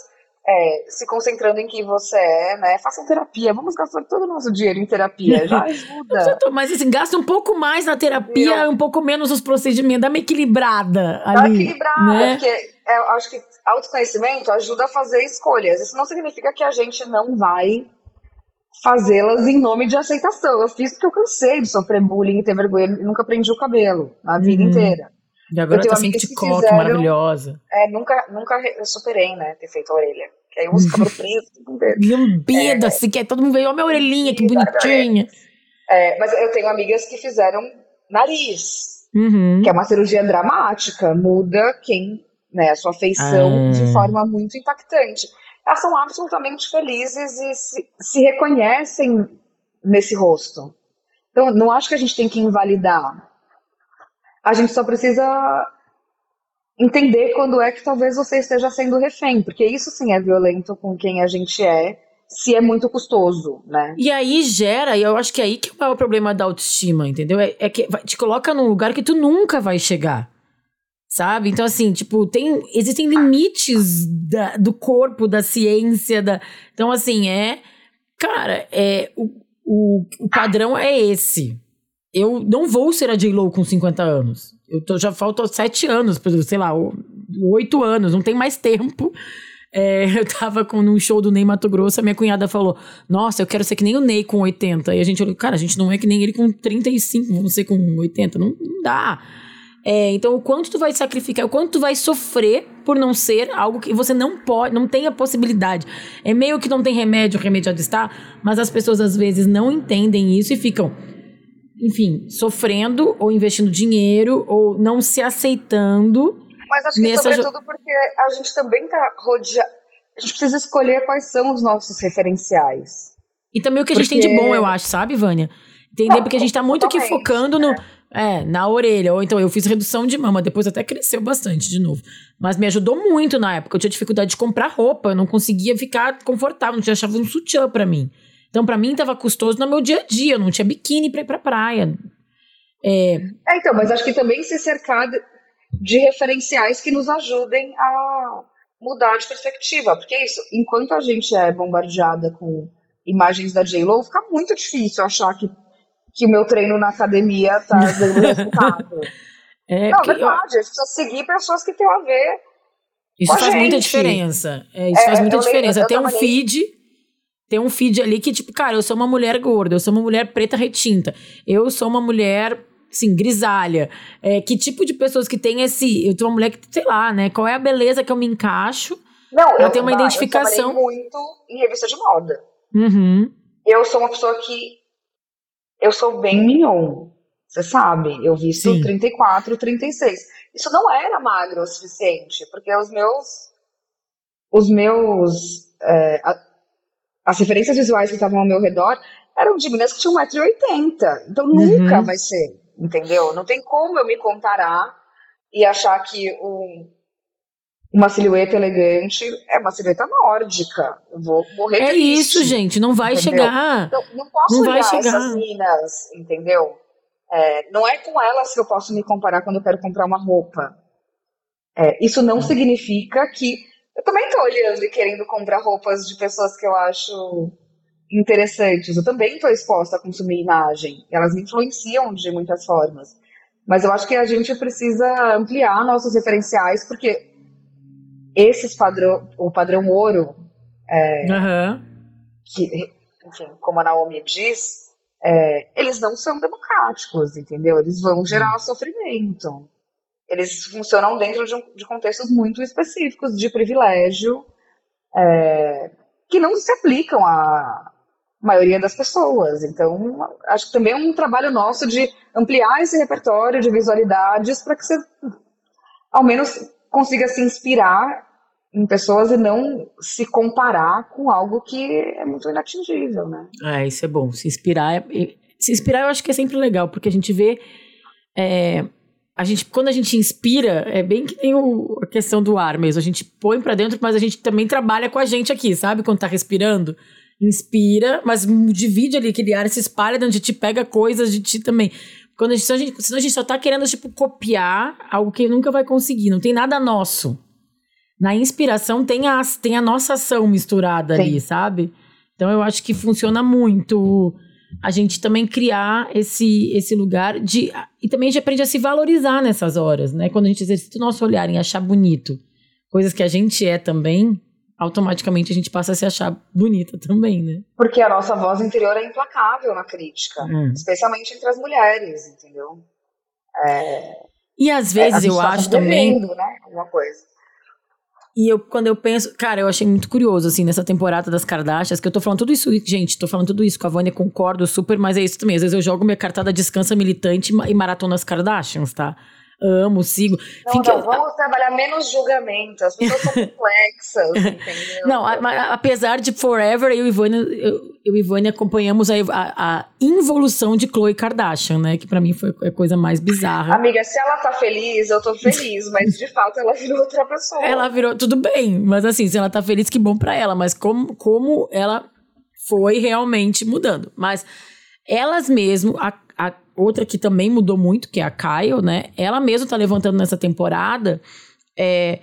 é, se concentrando em quem você é, né? Façam terapia, vamos gastar todo o nosso dinheiro em terapia, já ajuda. Mas assim, gasta um pouco mais na terapia, um pouco menos nos procedimentos, dá uma equilibrada ali. Dá uma equilibrada, né? porque é, eu acho que autoconhecimento ajuda a fazer escolhas. Isso não significa que a gente não vai fazê-las em nome de aceitação. Eu fiz porque eu cansei de sofrer bullying e ter vergonha e nunca prendi o cabelo a vida uhum. inteira. E agora tá sem TikTok, maravilhosa. É, nunca, nunca eu superei, né, ter feito a orelha. Que aí eu uso cabelo preto. Lambida, é, assim, que é, todo mundo veio, ó, minha orelhinha, que bonitinha. É, mas eu tenho amigas que fizeram nariz, uhum. que é uma cirurgia dramática, muda quem, né, a sua feição ah. de forma muito impactante. Elas são absolutamente felizes e se, se reconhecem nesse rosto. Então, não acho que a gente tem que invalidar a gente só precisa entender quando é que talvez você esteja sendo refém, porque isso sim é violento com quem a gente é, se é muito custoso, né? E aí gera, e eu acho que é aí que é o problema da autoestima, entendeu? É, é que te coloca num lugar que tu nunca vai chegar. Sabe? Então, assim, tipo, tem. Existem limites da, do corpo, da ciência, da. Então, assim, é. Cara, é. O, o, o padrão é esse eu não vou ser a J-Lo com 50 anos. Eu tô, já faltam sete anos, sei lá, oito anos, não tem mais tempo. É, eu tava com um show do Ney Mato Grosso, a minha cunhada falou: Nossa, eu quero ser que nem o Ney com 80. E a gente olhou, cara, a gente não é que nem ele com 35, vamos ser com 80. Não, não dá. É, então, o quanto tu vai sacrificar, o quanto tu vai sofrer por não ser algo que você não pode, não tem a possibilidade. É meio que não tem remédio, o remédio já está, mas as pessoas às vezes não entendem isso e ficam enfim, sofrendo ou investindo dinheiro ou não se aceitando. Mas acho que nessa sobretudo porque a gente também tá rodeado. a gente precisa escolher quais são os nossos referenciais. E também o que a gente porque... tem de bom, eu acho, sabe, Vânia? Entender? Porque a gente tá muito aqui focando no. É. é, na orelha. Ou então eu fiz redução de mama, depois até cresceu bastante de novo. Mas me ajudou muito na época. Eu tinha dificuldade de comprar roupa, eu não conseguia ficar confortável, não tinha achava um sutiã para mim. Então, para mim, tava custoso no meu dia a dia, eu não tinha biquíni pra ir pra praia. É... é, então, mas acho que também se cercar de referenciais que nos ajudem a mudar de perspectiva. Porque é isso, enquanto a gente é bombardeada com imagens da J-Lo, fica muito difícil achar que, que o meu treino na academia tá dando resultado. é, Não, verdade, eu... a gente precisa seguir pessoas que têm a ver. Isso faz gente. muita diferença. É, isso é, faz muita diferença. Lembro, tem um feed. Tem um feed ali que, tipo, cara, eu sou uma mulher gorda, eu sou uma mulher preta retinta, eu sou uma mulher sim, grisalha. É, que tipo de pessoas que tem esse. Eu sou uma mulher que, sei lá, né? Qual é a beleza que eu me encaixo? Não, eu tenho uma identificação. Eu muito em revista de moda. Uhum. Eu sou uma pessoa que. Eu sou bem mignon. Você sabe, eu visto Sim. 34, 36. Isso não era magro o suficiente, porque os meus. Os meus. É, a, as referências visuais que estavam ao meu redor eram de meninas que tinham 1,80m. Então nunca uhum. vai ser, entendeu? Não tem como eu me comparar e achar que um, uma silhueta elegante é uma silhueta nórdica. Eu vou morrer É triste, isso, gente, não vai entendeu? chegar. Então, não posso não vai chegar. essas minas, entendeu? É, não é com elas que eu posso me comparar quando eu quero comprar uma roupa. É, isso não significa que. Eu também estou olhando e querendo comprar roupas de pessoas que eu acho interessantes. Eu também estou exposta a consumir imagem. Elas me influenciam de muitas formas. Mas eu acho que a gente precisa ampliar nossos referenciais, porque esses padrão, o padrão ouro, é, uhum. que, enfim, como a Naomi diz, é, eles não são democráticos, entendeu? Eles vão gerar sofrimento. Eles funcionam dentro de, um, de contextos muito específicos de privilégio é, que não se aplicam à maioria das pessoas. Então, acho que também é um trabalho nosso de ampliar esse repertório de visualidades para que você, ao menos, consiga se inspirar em pessoas e não se comparar com algo que é muito inatingível, né? É, isso é bom. Se inspirar, é, se inspirar eu acho que é sempre legal, porque a gente vê é, a gente, quando a gente inspira, é bem que nem o, a questão do ar mesmo. A gente põe para dentro, mas a gente também trabalha com a gente aqui, sabe? Quando tá respirando, inspira, mas divide ali aquele ar, se espalha dentro de ti, pega coisas de ti também. Quando a gente, senão, a gente, senão a gente só tá querendo, tipo, copiar algo que nunca vai conseguir. Não tem nada nosso. Na inspiração tem a, tem a nossa ação misturada Sim. ali, sabe? Então eu acho que funciona muito a gente também criar esse, esse lugar de. E também a gente aprende a se valorizar nessas horas, né? Quando a gente exercita o nosso olhar em achar bonito coisas que a gente é também, automaticamente a gente passa a se achar bonita também, né? Porque a nossa voz interior é implacável na crítica, hum. especialmente entre as mulheres, entendeu? É, e às vezes é, eu acho tá também. Devendo, né? Alguma coisa. E eu, quando eu penso, cara, eu achei muito curioso, assim, nessa temporada das Kardashians, que eu tô falando tudo isso, gente, tô falando tudo isso com a Vânia, concordo super, mas é isso também. Às vezes eu jogo minha cartada descansa militante e maratona as Kardashians, tá? Amo, sigo. Não, não, vamos trabalhar menos julgamento. As pessoas são complexas, entendeu? Não, a, a, apesar de Forever, eu e Ivone, eu, eu e Ivone acompanhamos a, a, involução de Khloe Kardashian, né? Que para mim foi a coisa mais bizarra. Amiga, se ela tá feliz, eu tô feliz, mas de fato ela virou outra pessoa. Ela virou, tudo bem, mas assim, se ela tá feliz, que bom para ela, mas como, como ela foi realmente mudando. Mas elas mesmo, a, a outra que também mudou muito, que é a Kyle, né? Ela mesma tá levantando nessa temporada é,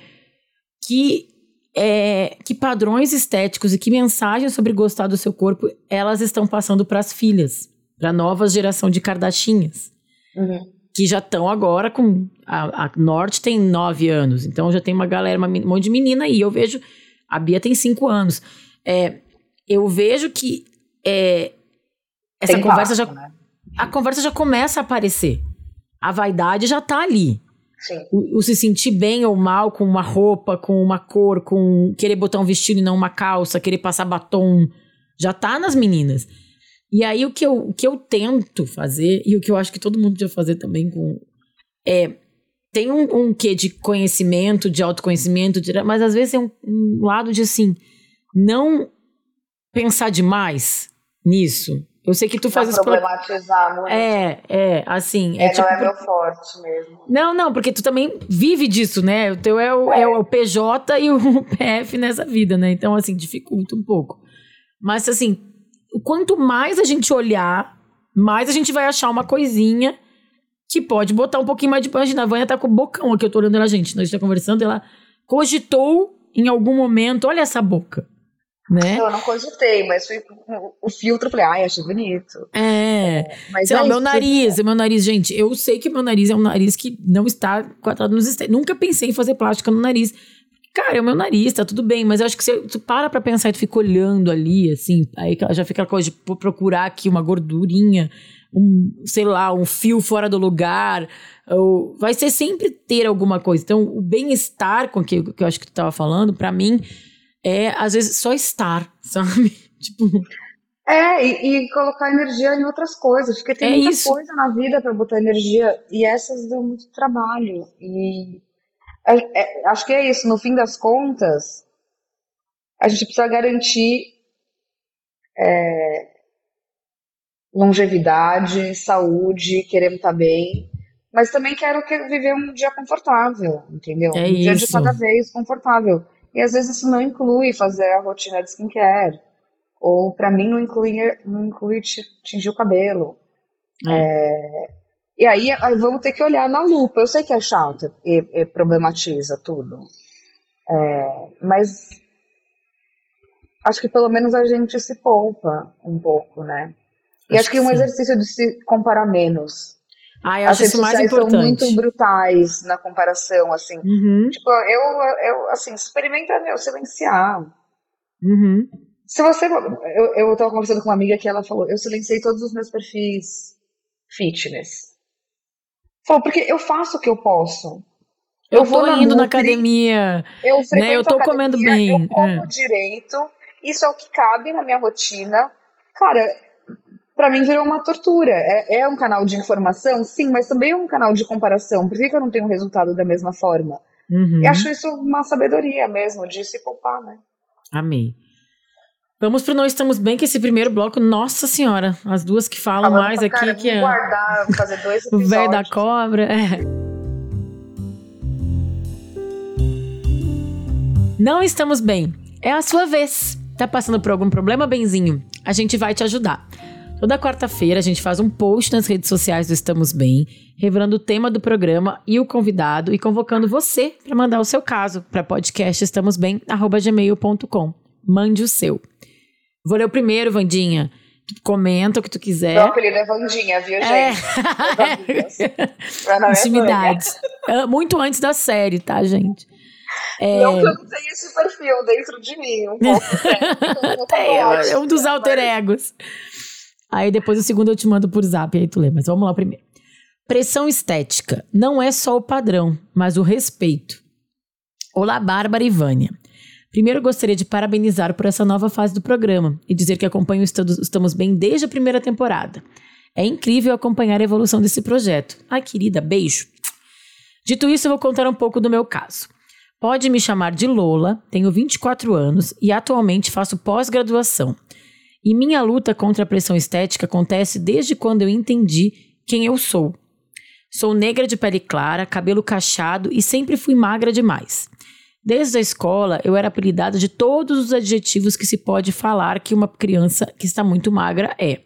que, é, que padrões estéticos e que mensagens sobre gostar do seu corpo elas estão passando para as filhas, para nova geração de Kardashinhas. Uhum. Que já estão agora com. A, a Norte tem nove anos, então já tem uma galera, uma, um monte de menina aí. Eu vejo. A Bia tem cinco anos. É, eu vejo que é, essa tem conversa já. Né? A conversa já começa a aparecer. A vaidade já tá ali. O, o, se sentir bem ou mal com uma roupa, com uma cor, com querer botar um vestido e não uma calça, querer passar batom, já tá nas meninas. E aí o que eu, o que eu tento fazer, e o que eu acho que todo mundo podia fazer também com. É. tem um, um quê de conhecimento, de autoconhecimento, de, mas às vezes tem um, um lado de assim, não pensar demais nisso. Eu sei que tu faz isso. Problematizar muito. É, é, assim. É, é tipo, não é meu forte mesmo. Não, não, porque tu também vive disso, né? O teu é o, é. é o PJ e o PF nessa vida, né? Então, assim, dificulta um pouco. Mas, assim, quanto mais a gente olhar, mais a gente vai achar uma coisinha que pode botar um pouquinho mais de. Imagina, a Vânia tá com o bocão aqui, eu tô olhando ela, gente. Nós estamos tá conversando, ela cogitou em algum momento, olha essa boca. Né? Eu não cogitei, mas fui o filtro, falei, ai, achei bonito. É. Mas Sei é lá, meu nariz, meu nariz, gente, eu sei que meu nariz é um nariz que não está quadrado nos estéticos. Nunca pensei em fazer plástica no nariz. Cara, é o meu nariz, tá tudo bem, mas eu acho que se tu para pra pensar e tu fica olhando ali, assim, aí já fica a coisa de procurar aqui uma gordurinha, um, sei lá, um fio fora do lugar, ou, vai ser sempre ter alguma coisa. Então, o bem-estar com que, que eu acho que tu tava falando, para mim, é, às vezes, só estar, sabe? tipo. É, e, e, colocar energia em outras coisas, porque tem é muita isso. coisa na vida para botar energia, e essas dão muito trabalho. E é, é, acho que é isso, no fim das contas, a gente precisa garantir é, longevidade, saúde, queremos estar bem, mas também quero viver um dia confortável, entendeu? É um dia isso. de cada vez confortável. E às vezes isso não inclui fazer a rotina de skincare. Ou para mim não inclui, não inclui tingir o cabelo. É. É, e aí, aí, vamos ter que olhar na lupa. Eu sei que é chato e, e problematiza tudo. É, mas acho que pelo menos a gente se poupa um pouco, né? E acho, acho que, que um exercício de se comparar menos. Ah, eu acho isso mais importante. são muito brutais na comparação, assim. Uhum. Tipo, eu, eu, assim, experimenta, meu, silenciar. Uhum. Se você... Eu, eu tava conversando com uma amiga que ela falou, eu silenciei todos os meus perfis fitness. Falou, porque eu faço o que eu posso. Eu, eu vou indo na academia. Eu, né, eu tô academia, comendo bem. Eu como é. direito. Isso é o que cabe na minha rotina. Cara, para mim virou uma tortura. É, é, um canal de informação, sim, mas também é um canal de comparação. Por que, que eu não tenho resultado da mesma forma? Uhum. E acho isso uma sabedoria mesmo, de se poupar, né? Amei. Vamos pro Nós Estamos Bem, que esse primeiro bloco, nossa senhora, as duas que falam Falando mais aqui cara, que é. guardar, fazer dois episódios. o velho da cobra, é. Não estamos bem. É a sua vez. Tá passando por algum problema, Benzinho? A gente vai te ajudar. Toda quarta-feira a gente faz um post nas redes sociais do Estamos Bem, revelando o tema do programa e o convidado e convocando você para mandar o seu caso para podcastestamosbem@gmail.com. Mande o seu. Vou ler o primeiro, Vandinha. Comenta o que tu quiser. Meu apelido é Vandinha, viu, é. gente? É. Intimidade. É, muito antes da série, tá, gente? É... Não que eu não tenha esse perfil dentro de mim, um pouco. Né? é um dos alter egos. Aí depois o segundo eu te mando por zap, aí tu lê. Mas vamos lá primeiro. Pressão estética. Não é só o padrão, mas o respeito. Olá, Bárbara e Vânia. Primeiro gostaria de parabenizar por essa nova fase do programa e dizer que acompanho Estamos Bem desde a primeira temporada. É incrível acompanhar a evolução desse projeto. Ai, querida, beijo. Dito isso, eu vou contar um pouco do meu caso. Pode me chamar de Lola, tenho 24 anos e atualmente faço pós-graduação. E minha luta contra a pressão estética acontece desde quando eu entendi quem eu sou. Sou negra de pele clara, cabelo cacheado e sempre fui magra demais. Desde a escola, eu era apelidada de todos os adjetivos que se pode falar que uma criança que está muito magra é.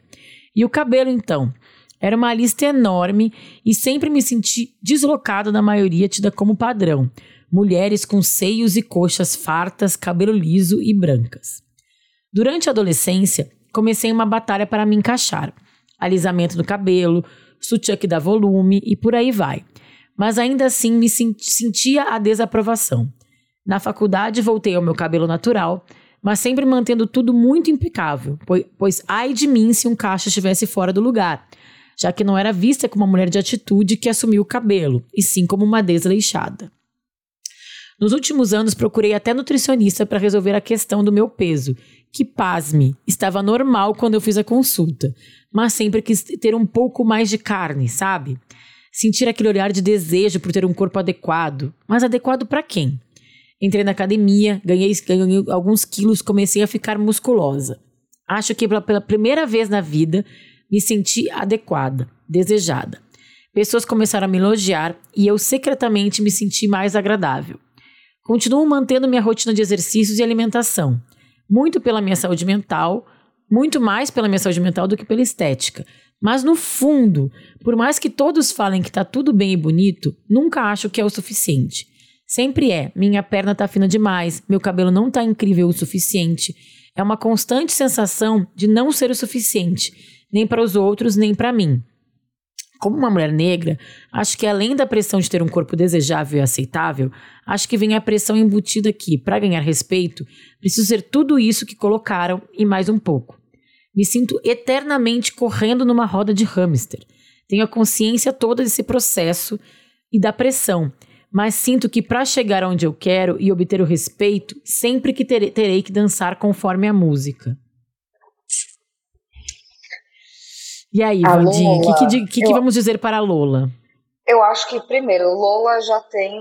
E o cabelo, então? Era uma lista enorme e sempre me senti deslocada da maioria tida como padrão. Mulheres com seios e coxas fartas, cabelo liso e brancas. Durante a adolescência, comecei uma batalha para me encaixar. Alisamento do cabelo, sutiã que dá volume e por aí vai. Mas ainda assim me sentia a desaprovação. Na faculdade voltei ao meu cabelo natural, mas sempre mantendo tudo muito impecável, pois, ai de mim se um caixa estivesse fora do lugar, já que não era vista como uma mulher de atitude que assumiu o cabelo, e sim como uma desleixada. Nos últimos anos, procurei até nutricionista para resolver a questão do meu peso, que, pasme, estava normal quando eu fiz a consulta, mas sempre quis ter um pouco mais de carne, sabe? sentir aquele olhar de desejo por ter um corpo adequado. Mas adequado para quem? Entrei na academia, ganhei, ganhei alguns quilos, comecei a ficar musculosa. Acho que pela, pela primeira vez na vida me senti adequada, desejada. Pessoas começaram a me elogiar e eu secretamente me senti mais agradável. Continuo mantendo minha rotina de exercícios e alimentação, muito pela minha saúde mental, muito mais pela minha saúde mental do que pela estética. Mas no fundo, por mais que todos falem que tá tudo bem e bonito, nunca acho que é o suficiente. Sempre é, minha perna tá fina demais, meu cabelo não tá incrível o suficiente. É uma constante sensação de não ser o suficiente, nem para os outros, nem para mim. Como uma mulher negra, acho que além da pressão de ter um corpo desejável e aceitável, acho que vem a pressão embutida que, para ganhar respeito, preciso ser tudo isso que colocaram e mais um pouco. Me sinto eternamente correndo numa roda de hamster. Tenho a consciência toda desse processo e da pressão, mas sinto que para chegar onde eu quero e obter o respeito, sempre que terei, terei que dançar conforme a música. E aí, Vandinha, o que, que, que, que vamos dizer para a Lola? Eu acho que, primeiro, Lola já tem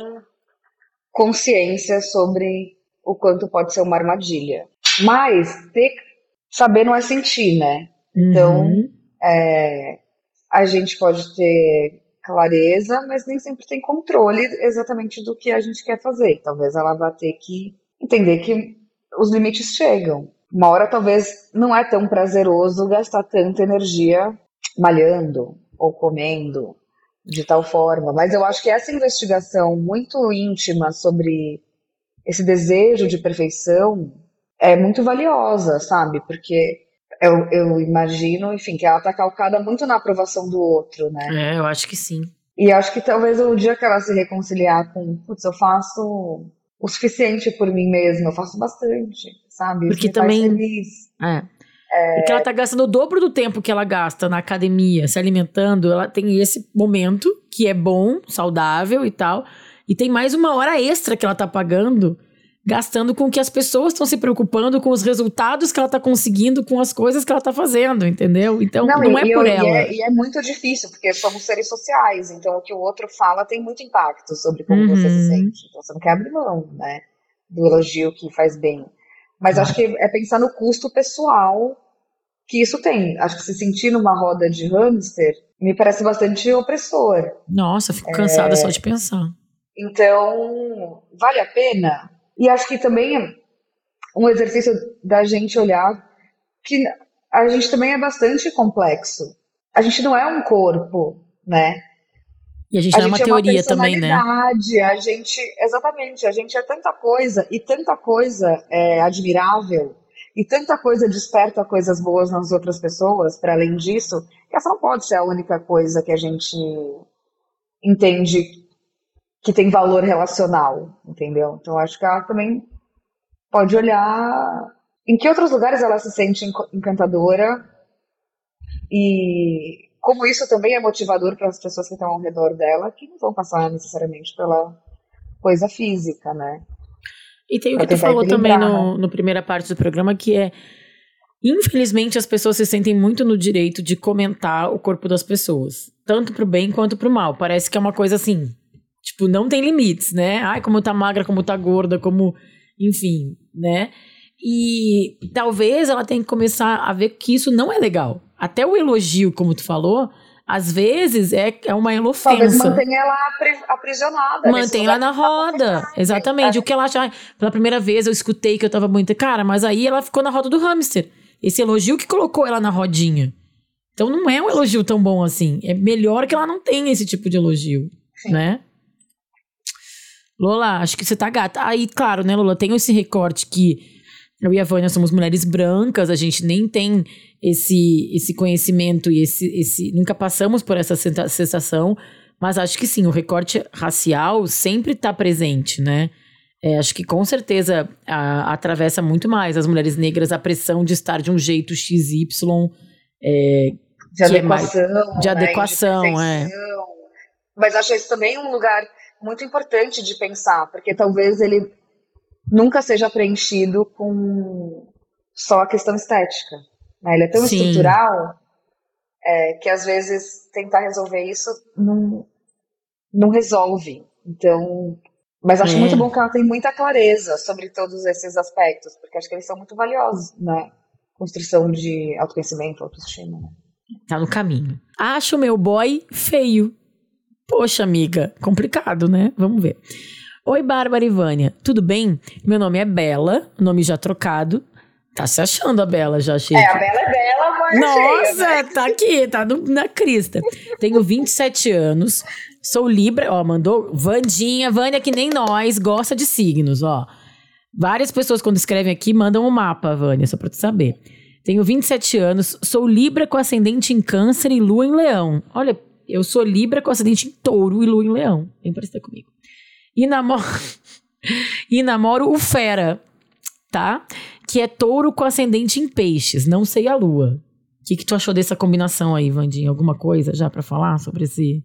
consciência sobre o quanto pode ser uma armadilha. Mas ter saber não é sentir, né? Então, uhum. é, a gente pode ter clareza, mas nem sempre tem controle exatamente do que a gente quer fazer. Talvez ela vá ter que entender que os limites chegam. Uma hora talvez não é tão prazeroso gastar tanta energia malhando ou comendo de tal forma, mas eu acho que essa investigação muito íntima sobre esse desejo de perfeição é muito valiosa, sabe? Porque eu, eu imagino, enfim, que ela tá calcada muito na aprovação do outro, né? É, eu acho que sim. E acho que talvez o dia que ela se reconciliar com, putz, eu faço o suficiente por mim mesma, eu faço bastante, sabe? Porque também. É. É... Porque ela tá gastando o dobro do tempo que ela gasta na academia, se alimentando. Ela tem esse momento que é bom, saudável e tal. E tem mais uma hora extra que ela tá pagando gastando com que as pessoas estão se preocupando com os resultados que ela está conseguindo com as coisas que ela está fazendo, entendeu? Então não, não é por ela. E é, e é, muito difícil, porque somos seres sociais, então o que o outro fala tem muito impacto sobre como uhum. você se sente. Então você não quer abrir mão, né? Do elogio que faz bem. Mas ah. acho que é pensar no custo pessoal que isso tem. Acho que se sentir numa roda de hamster me parece bastante opressor. Nossa, fico cansada é... só de pensar. Então, vale a pena? E acho que também é um exercício da gente olhar que a gente também é bastante complexo. A gente não é um corpo, né? E a gente a não é uma teoria é uma também, né? A gente, exatamente, a gente é tanta coisa e tanta coisa é admirável e tanta coisa desperta coisas boas nas outras pessoas, para além disso, que essa não pode ser a única coisa que a gente entende que tem valor relacional, entendeu? Então acho que ela também pode olhar em que outros lugares ela se sente encantadora e como isso também é motivador para as pessoas que estão ao redor dela, que não vão passar necessariamente pela coisa física, né? E tem o que tu falou também no, né? no primeira parte do programa, que é Infelizmente, as pessoas se sentem muito no direito de comentar o corpo das pessoas, tanto pro bem quanto pro mal. Parece que é uma coisa assim, Tipo, não tem limites, né? Ai, como tá magra, como tá gorda, como. Enfim, né? E talvez ela tenha que começar a ver que isso não é legal. Até o elogio, como tu falou, às vezes é, é uma ofensa. Talvez mantenha ela aprisionada. Mantém ela na roda. Exatamente. O que ela acha. Pela primeira vez eu escutei que eu tava muito. Cara, mas aí ela ficou na roda do hamster. Esse elogio que colocou ela na rodinha. Então não é um elogio tão bom assim. É melhor que ela não tenha esse tipo de elogio. Sim. Né? Lola, acho que você tá gata. Aí, claro, né, Lola, tem esse recorte que eu e a Vânia somos mulheres brancas, a gente nem tem esse, esse conhecimento e esse, esse. Nunca passamos por essa sensação, mas acho que sim, o recorte racial sempre está presente, né? É, acho que com certeza a, atravessa muito mais as mulheres negras a pressão de estar de um jeito XY. É, de adequação. É mais, de adequação, né? de é. Mas acho isso também um lugar muito importante de pensar, porque talvez ele nunca seja preenchido com só a questão estética. Né? Ele é tão Sim. estrutural é, que às vezes tentar resolver isso não, não resolve. Então, mas acho é. muito bom que ela tem muita clareza sobre todos esses aspectos, porque acho que eles são muito valiosos na construção de autoconhecimento, autoestima. Né? Tá no caminho. Acho meu boy feio. Poxa, amiga, complicado, né? Vamos ver. Oi, Bárbara e Vânia, tudo bem? Meu nome é Bela, nome já trocado. Tá se achando a Bela, já achei. É, a Bela é Bela, mas Nossa, cheia, né? tá aqui, tá no, na crista. Tenho 27 anos, sou Libra, ó, mandou Vandinha, Vânia que nem nós, gosta de signos, ó. Várias pessoas quando escrevem aqui mandam um mapa, Vânia, só pra tu saber. Tenho 27 anos, sou Libra com ascendente em Câncer e Lua em Leão. Olha, eu sou Libra com ascendente em Touro e Lua em Leão. Vem parecer comigo. E namoro, e namoro o Fera, tá? Que é Touro com ascendente em Peixes. Não sei a Lua. O que, que tu achou dessa combinação aí, Vandinha? Alguma coisa já para falar sobre esse?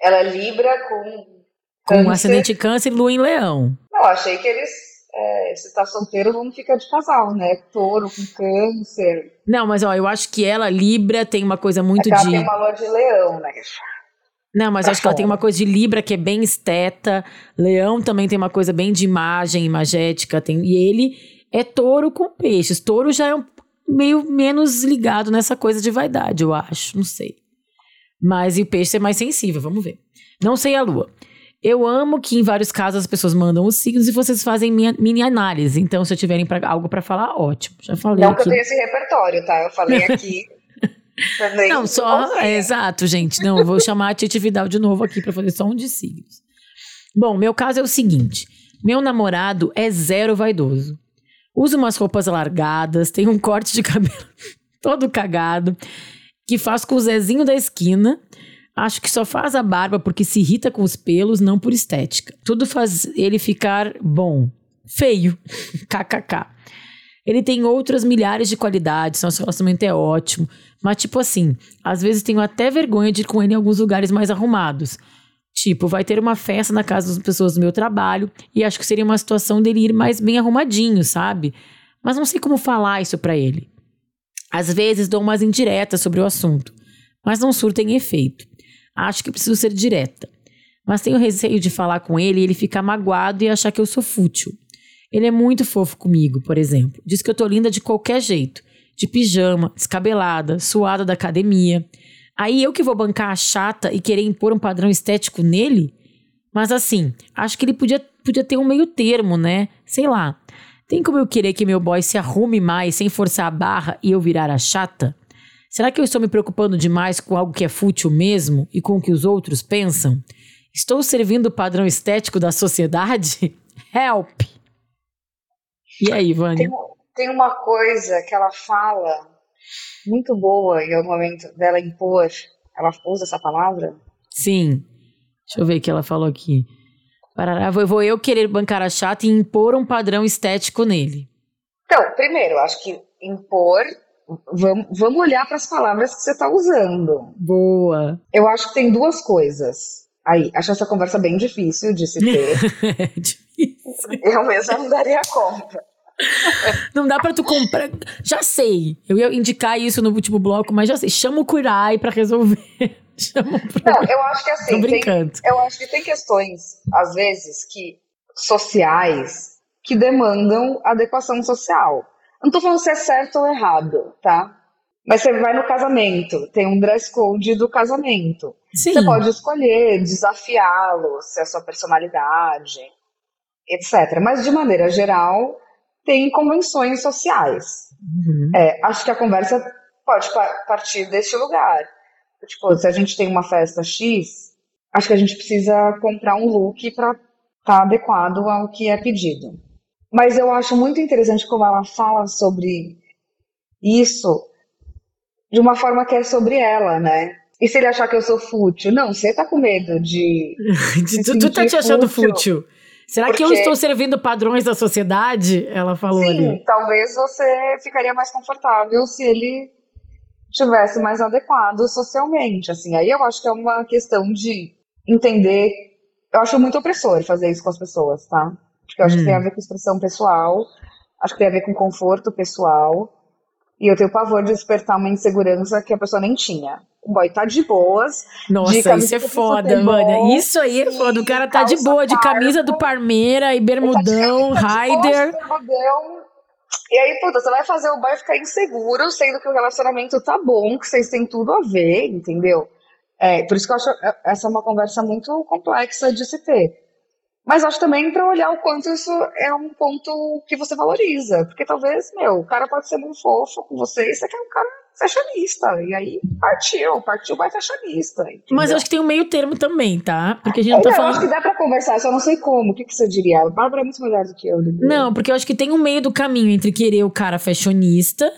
Ela é Libra com. Com câncer. ascendente em Câncer e Lua em Leão. Não, achei que eles é, se tá solteiro, vamos ficar de casal, né? Touro com câncer. Não, mas ó, eu acho que ela, Libra, tem uma coisa muito é de. Ela tem uma lua de leão, né? Não, mas acho que ela tem uma coisa de Libra que é bem esteta. Leão também tem uma coisa bem de imagem, imagética. Tem, e ele é touro com peixes. Touro já é um, meio menos ligado nessa coisa de vaidade, eu acho. Não sei. Mas e o peixe é mais sensível, vamos ver. Não sei a lua. Eu amo que em vários casos as pessoas mandam os signos e vocês fazem minha, mini análise. Então, se eu tiverem pra, algo para falar, ótimo. Já falei. Não aqui. que eu tenha esse repertório, tá? Eu falei aqui. Não, só. É, exato, gente. Não, eu vou chamar a Titi Vidal de novo aqui para fazer só um de signos. Bom, meu caso é o seguinte: meu namorado é zero vaidoso. Usa umas roupas largadas, tem um corte de cabelo todo cagado, que faz com o Zezinho da esquina Acho que só faz a barba porque se irrita com os pelos, não por estética. Tudo faz ele ficar bom. Feio. KKK. Ele tem outras milhares de qualidades, nosso relacionamento é ótimo. Mas, tipo assim, às vezes tenho até vergonha de ir com ele em alguns lugares mais arrumados. Tipo, vai ter uma festa na casa das pessoas do meu trabalho e acho que seria uma situação dele ir mais bem arrumadinho, sabe? Mas não sei como falar isso para ele. Às vezes dou umas indiretas sobre o assunto, mas não surtem efeito. Acho que preciso ser direta. Mas tenho receio de falar com ele e ele ficar magoado e achar que eu sou fútil. Ele é muito fofo comigo, por exemplo. Diz que eu tô linda de qualquer jeito. De pijama, descabelada, suada da academia. Aí eu que vou bancar a chata e querer impor um padrão estético nele? Mas assim, acho que ele podia, podia ter um meio termo, né? Sei lá. Tem como eu querer que meu boy se arrume mais sem forçar a barra e eu virar a chata? Será que eu estou me preocupando demais com algo que é fútil mesmo e com o que os outros pensam? Estou servindo o padrão estético da sociedade? Help! E aí, Vânia? Tem, tem uma coisa que ela fala muito boa em algum momento dela impor. Ela usa essa palavra? Sim. Deixa eu ver o que ela falou aqui. Parará, vou eu querer bancar a chata e impor um padrão estético nele. Então, primeiro, acho que impor Vamos, vamos olhar para as palavras que você está usando. Boa. Eu acho que tem duas coisas. Aí, acho essa conversa bem difícil de se ter. é difícil. Eu mesma não daria conta. Não dá para tu comprar. Já sei. Eu ia indicar isso no último bloco, mas já sei. Chama o Kurai para resolver. Chama pra... Não, eu acho que assim. Tô brincando. Tem, eu acho que tem questões, às vezes, que sociais que demandam adequação social. Não tô falando se é certo ou errado, tá? Mas você vai no casamento, tem um dress code do casamento. Sim. Você pode escolher desafiá-lo, se é a sua personalidade, etc. Mas, de maneira geral, tem convenções sociais. Uhum. É, acho que a conversa pode partir deste lugar. Tipo, se a gente tem uma festa X, acho que a gente precisa comprar um look para estar tá adequado ao que é pedido. Mas eu acho muito interessante como ela fala sobre isso de uma forma que é sobre ela, né? E se ele achar que eu sou fútil? Não, você tá com medo de. de tu, tu tá te achando fútil. fútil. Será Porque... que eu estou servindo padrões da sociedade? Ela falou Sim, ali. talvez você ficaria mais confortável se ele tivesse mais adequado socialmente, assim. Aí eu acho que é uma questão de entender. Eu acho muito opressor fazer isso com as pessoas, tá? Porque eu acho hum. que tem a hum. ver com expressão pessoal, acho que tem a ver com conforto pessoal. E eu tenho pavor de despertar uma insegurança que a pessoa nem tinha. o boy tá de boas. Nossa, isso é foda, mano. Isso aí é foda. O cara tá de boa, de camisa do Parmeira e bermudão, tá Raider. E aí, puta, você vai fazer o boy ficar inseguro, sendo que o relacionamento tá bom, que vocês têm tudo a ver, entendeu? É, por isso que eu acho é, essa é uma conversa muito complexa de se ter. Mas acho também para olhar o quanto isso é um ponto que você valoriza. Porque talvez, meu, o cara pode ser muito fofo com você e você quer um cara fashionista. E aí partiu, partiu vai fashionista. Entendeu? Mas eu acho que tem um meio termo também, tá? Porque a gente não é, tá falando. Eu acho que dá pra conversar, só não sei como. O que, que você diria? A Bárbara é muito melhor do que eu. Não, porque eu acho que tem um meio do caminho entre querer o cara fashionista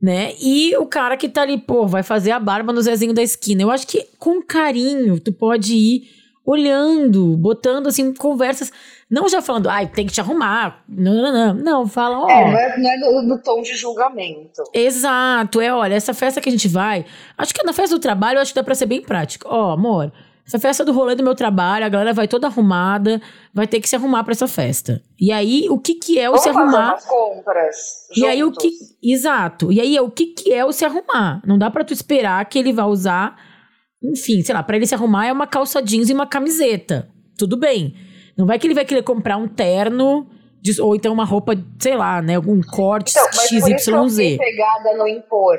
né? E o cara que tá ali, pô, vai fazer a barba no Zezinho da esquina. Eu acho que com carinho tu pode ir olhando, botando assim conversas, não já falando, ai, tem que te arrumar. Não, não, não. Não, fala, ó. É, não é, não é no, no, tom de julgamento. Exato, é, olha, essa festa que a gente vai, acho que na festa do trabalho, acho que dá pra ser bem prático. Ó, amor, essa festa do rolê do meu trabalho, a galera vai toda arrumada, vai ter que se arrumar para essa festa. E aí, o que que é o Vamos se arrumar? Fazer compras. E aí o que, exato. E aí é o que que é o se arrumar? Não dá para tu esperar que ele vá usar enfim, sei lá, para ele se arrumar é uma calça jeans e uma camiseta. Tudo bem. Não vai que ele vai querer comprar um terno de, ou então uma roupa, sei lá, né, algum corte então, mas XYZ. Por isso eu pegada no impor.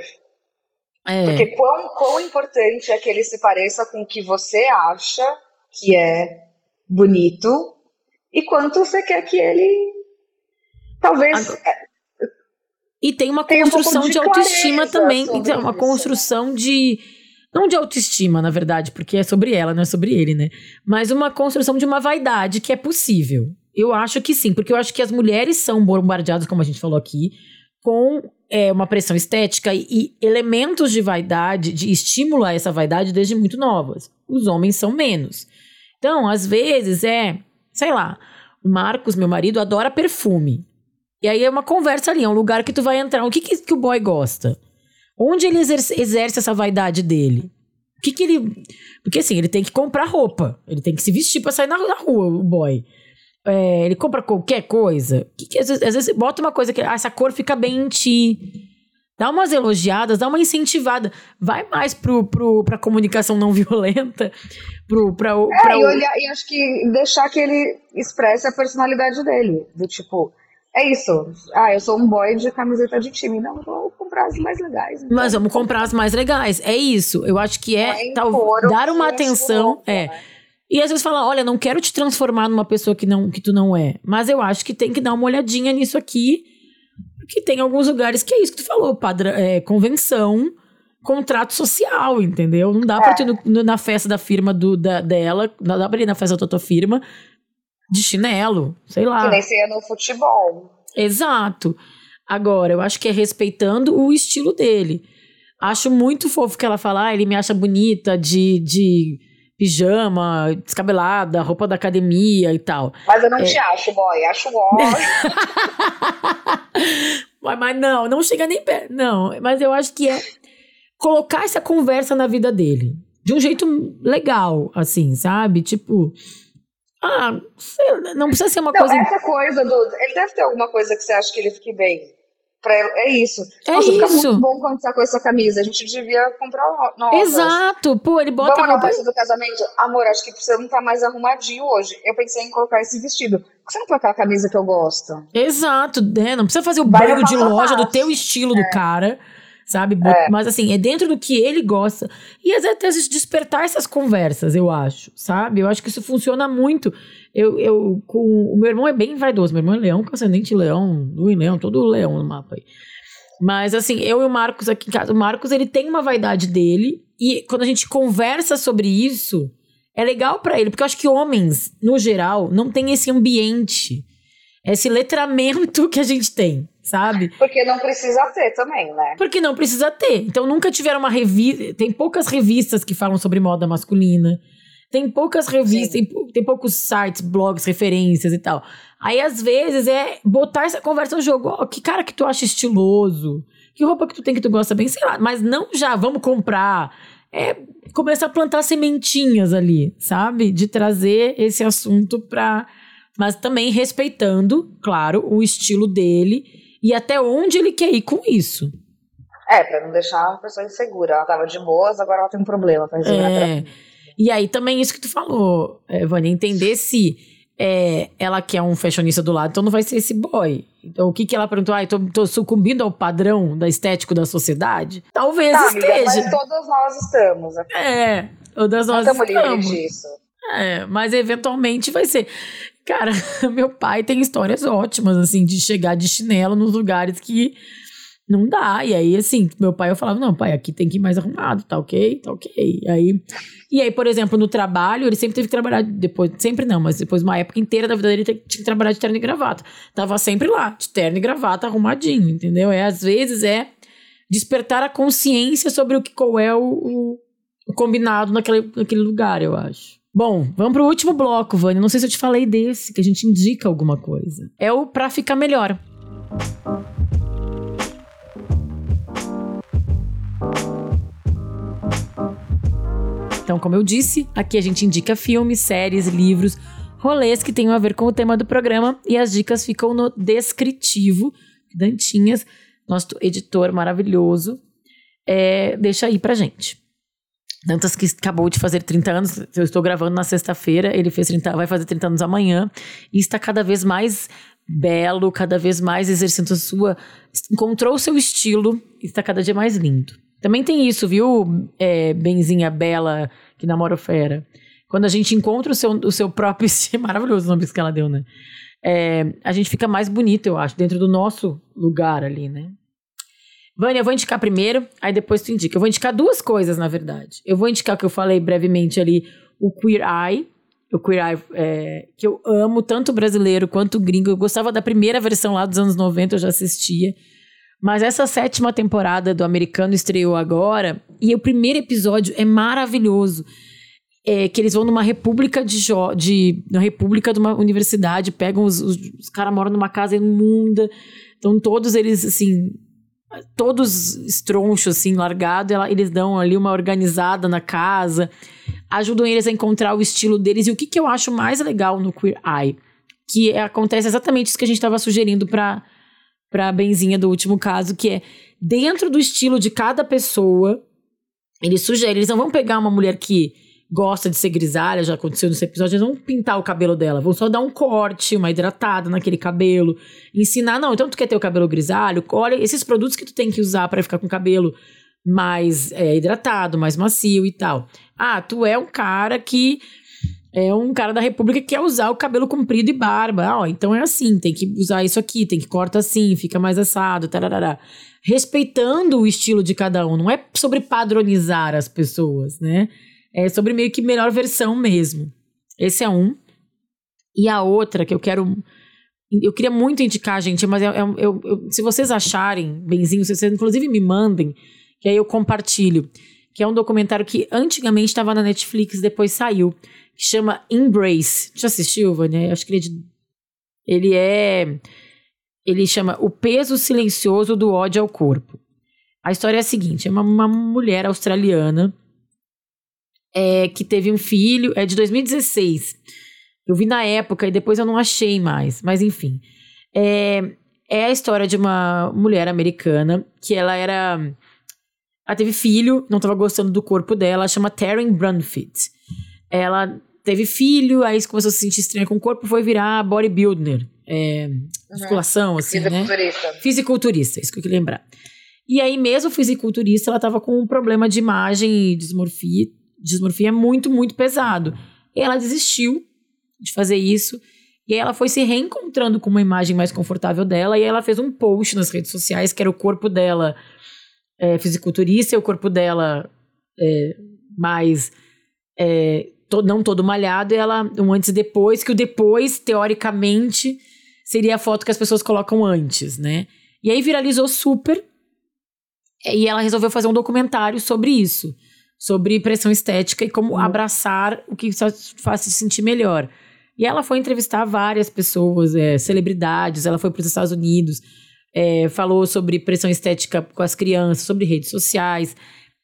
É. Porque quão, quão importante é que ele se pareça com o que você acha que é bonito e quanto você quer que ele talvez Agora, é, e tem uma construção um de, de, autoestima também, então, uma isso, construção né? de não de autoestima, na verdade, porque é sobre ela, não é sobre ele, né? Mas uma construção de uma vaidade que é possível. Eu acho que sim, porque eu acho que as mulheres são bombardeadas, como a gente falou aqui, com é, uma pressão estética e, e, elementos de vaidade, de estímulo a essa vaidade desde muito novas. Os homens são menos. Então, às vezes é, sei lá, Marcos, meu marido, adora perfume. E aí é uma conversa ali, é um lugar que tu vai entrar. O que, que, que o boy gosta? Onde ele exerce, essa vaidade dele? O que que ele... Porque assim, ele tem que comprar roupa. Ele tem que se vestir pra sair na, na rua, o boy. É, ele compra qualquer coisa. Que que, às, vezes, às vezes bota uma coisa que... Ah, essa cor fica bem em ti. Dá umas elogiadas, dá uma incentivada. Vai mais pro, pro, pra comunicação não violenta. Pro, pra, é, pra é, e, olhar, e acho que deixar que ele expresse a personalidade dele. Do tipo é isso. Ah, eu sou um boy de camiseta de time. Não, vou comprar as mais legais. Então. Mas vamos comprar as mais legais. É isso. Eu acho que é, é tal, dar uma atenção. é. Né? E às vezes falar, olha, não quero te transformar numa pessoa que, não, que tu não é. Mas eu acho que tem que dar uma olhadinha nisso aqui. Porque tem alguns lugares que é isso que tu falou, padrão, é, convenção, contrato social, entendeu? Não dá é. pra tu ir no, na festa da firma do, da, dela, não dá pra ir na festa da tua firma de chinelo, sei lá. Que nem seria no futebol. Exato. Agora, eu acho que é respeitando o estilo dele. Acho muito fofo que ela fala, ah, ele me acha bonita de, de pijama, descabelada, roupa da academia e tal. Mas eu não é... te acho, boy, acho boy. mas, mas não, não chega nem perto. Não, mas eu acho que é colocar essa conversa na vida dele. De um jeito legal, assim, sabe? Tipo, ah, não precisa ser uma não, coisa. Essa coisa do. Ele deve ter alguma coisa que você acha que ele fique bem. Pra, é isso. É Nossa, isso. Fica muito bom quando tá com essa camisa. A gente devia comprar novas. Exato. Pô, ele bota Vamos na festa do casamento. Amor, acho que você não tá mais arrumadinho hoje. Eu pensei em colocar esse vestido. Por que você não colocar a camisa que eu gosto? Exato, né? Não precisa fazer o banho de loja do teu estilo é. do cara sabe? É. Mas assim, é dentro do que ele gosta. E às vezes despertar essas conversas, eu acho, sabe? Eu acho que isso funciona muito. Eu, eu com o meu irmão é bem vaidoso, meu irmão é leão, com ascendente leão, lua leão, todo leão no mapa aí. Mas assim, eu e o Marcos aqui em casa, o Marcos ele tem uma vaidade dele e quando a gente conversa sobre isso, é legal para ele, porque eu acho que homens, no geral, não tem esse ambiente, esse letramento que a gente tem sabe? Porque não precisa ter também, né? Porque não precisa ter. Então nunca tiveram uma revista. Tem poucas revistas que falam sobre moda masculina. Tem poucas revistas, tem, tem, poucos sites, blogs, referências e tal. Aí, às vezes, é botar essa conversa no jogo. Oh, que cara que tu acha estiloso? Que roupa que tu tem que tu gosta bem? Sei lá. Mas não já, vamos comprar. É começar a plantar sementinhas ali, sabe? De trazer esse assunto pra. Mas também respeitando, claro, o estilo dele e até onde ele quer ir com isso. É, pra não deixar a pessoa insegura. Ela tava de boas, agora ela tem um problema pra resolver é. E aí também isso que tu falou, é, Vânia, entender se é, ela quer um fashionista do lado, então não vai ser esse boy. Então o que que ela perguntou? Ah, tô, tô sucumbindo ao padrão da estético da sociedade? Talvez tá, esteja. Amiga, mas todos nós estamos. É, todas nós estamos. livres disso. É, mas eventualmente vai ser. Cara, meu pai tem histórias ótimas, assim, de chegar de chinelo nos lugares que não dá. E aí, assim, meu pai, eu falava, não, pai, aqui tem que ir mais arrumado, tá ok? Tá ok. E aí, e aí, por exemplo, no trabalho, ele sempre teve que trabalhar depois, sempre não, mas depois uma época inteira da vida dele tinha que trabalhar de terno e gravata. Tava sempre lá, de terno e gravata, arrumadinho, entendeu? É, às vezes é despertar a consciência sobre o que qual é o, o, combinado naquele, naquele lugar, eu acho. Bom, vamos pro último bloco, Vânia. Não sei se eu te falei desse, que a gente indica alguma coisa. É o Pra Ficar Melhor. Então, como eu disse, aqui a gente indica filmes, séries, livros, rolês que tenham a ver com o tema do programa e as dicas ficam no descritivo. Dantinhas, nosso editor maravilhoso, é, deixa aí pra gente. Dantas que acabou de fazer 30 anos, eu estou gravando na sexta-feira, ele fez 30, vai fazer 30 anos amanhã e está cada vez mais belo, cada vez mais exercendo a sua. encontrou o seu estilo e está cada dia mais lindo. Também tem isso, viu, é, Benzinha Bela, que namora o Fera? Quando a gente encontra o seu, o seu próprio estilo, maravilhoso o nome que ela deu, né? É, a gente fica mais bonito, eu acho, dentro do nosso lugar ali, né? Vânia, eu vou indicar primeiro, aí depois tu indica. Eu vou indicar duas coisas, na verdade. Eu vou indicar o que eu falei brevemente ali, o Queer Eye, o Queer Eye, é, que eu amo, tanto brasileiro quanto gringo. Eu gostava da primeira versão lá dos anos 90, eu já assistia. Mas essa sétima temporada do americano estreou agora e o primeiro episódio é maravilhoso. É que eles vão numa república de, de uma república de uma universidade, pegam os, os, os caras moram numa casa imunda, então todos eles assim, todos estronchos assim, largado, eles dão ali uma organizada na casa, ajudam eles a encontrar o estilo deles. E o que, que eu acho mais legal no Queer Eye, que é, acontece exatamente isso que a gente estava sugerindo para pra Benzinha do último caso, que é dentro do estilo de cada pessoa, eles sugerem, eles não vão pegar uma mulher que gosta de ser grisalha, já aconteceu nesse episódio, eles vão pintar o cabelo dela, vão só dar um corte, uma hidratada naquele cabelo, ensinar, não, então tu quer ter o cabelo grisalho, olha esses produtos que tu tem que usar para ficar com o cabelo mais é, hidratado, mais macio e tal. Ah, tu é um cara que é um cara da República que quer usar o cabelo comprido e barba. Ah, ó, então é assim, tem que usar isso aqui, tem que corta assim, fica mais assado, tarará. Respeitando o estilo de cada um. Não é sobre padronizar as pessoas, né? É sobre meio que melhor versão mesmo. Esse é um. E a outra que eu quero. Eu queria muito indicar, gente, mas eu, eu, eu, se vocês acharem benzinho, se vocês inclusive me mandem, que aí eu compartilho. Que é um documentário que antigamente estava na Netflix, depois saiu que chama Embrace. Já assistiu, Vânia? Acho que ele é, de... ele é. Ele chama O Peso Silencioso do Ódio ao Corpo. A história é a seguinte: é uma, uma mulher australiana é, que teve um filho, é de 2016. Eu vi na época e depois eu não achei mais, mas enfim. É, é a história de uma mulher americana que ela era. Ela teve filho, não estava gostando do corpo dela, chama Taryn Brunfit. Ela teve filho, aí começou a se sentir estranha com o corpo, foi virar bodybuilder. É, musculação, uhum. assim, né? Fisiculturista. Fisiculturista, isso que eu queria lembrar. E aí, mesmo fisiculturista, ela tava com um problema de imagem e dismorfia. Dismorfia muito, muito pesado. E ela desistiu de fazer isso. E aí ela foi se reencontrando com uma imagem mais confortável dela. E ela fez um post nas redes sociais, que era o corpo dela é, fisiculturista e o corpo dela é, mais é, to, não todo malhado, e ela um antes e depois, que o depois, teoricamente, seria a foto que as pessoas colocam antes, né? E aí viralizou super. E ela resolveu fazer um documentário sobre isso, sobre pressão estética e como uhum. abraçar o que faz se sentir melhor. E ela foi entrevistar várias pessoas, é, celebridades, ela foi para os Estados Unidos, é, falou sobre pressão estética com as crianças, sobre redes sociais.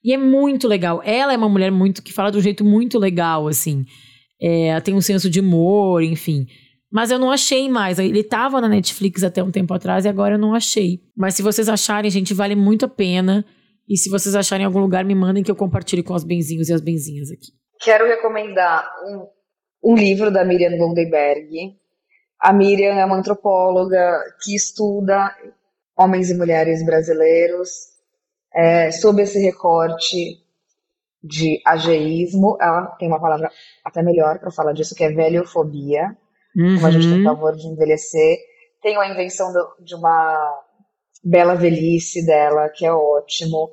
E é muito legal. Ela é uma mulher muito que fala de um jeito muito legal, assim. É, ela tem um senso de humor, enfim. Mas eu não achei mais. Ele tava na Netflix até um tempo atrás e agora eu não achei. Mas se vocês acharem, gente, vale muito a pena. E se vocês acharem em algum lugar, me mandem que eu compartilhe com os benzinhos e as benzinhas aqui. Quero recomendar um, um livro da Miriam Goldenberg. A Miriam é uma antropóloga que estuda homens e mulheres brasileiros é, sob esse recorte de ageísmo. Ela tem uma palavra até melhor para falar disso, que é velhofobia. Uhum. Como a gente tem uhum. pavor de envelhecer. Tem a invenção do, de uma bela velhice dela, que é ótimo.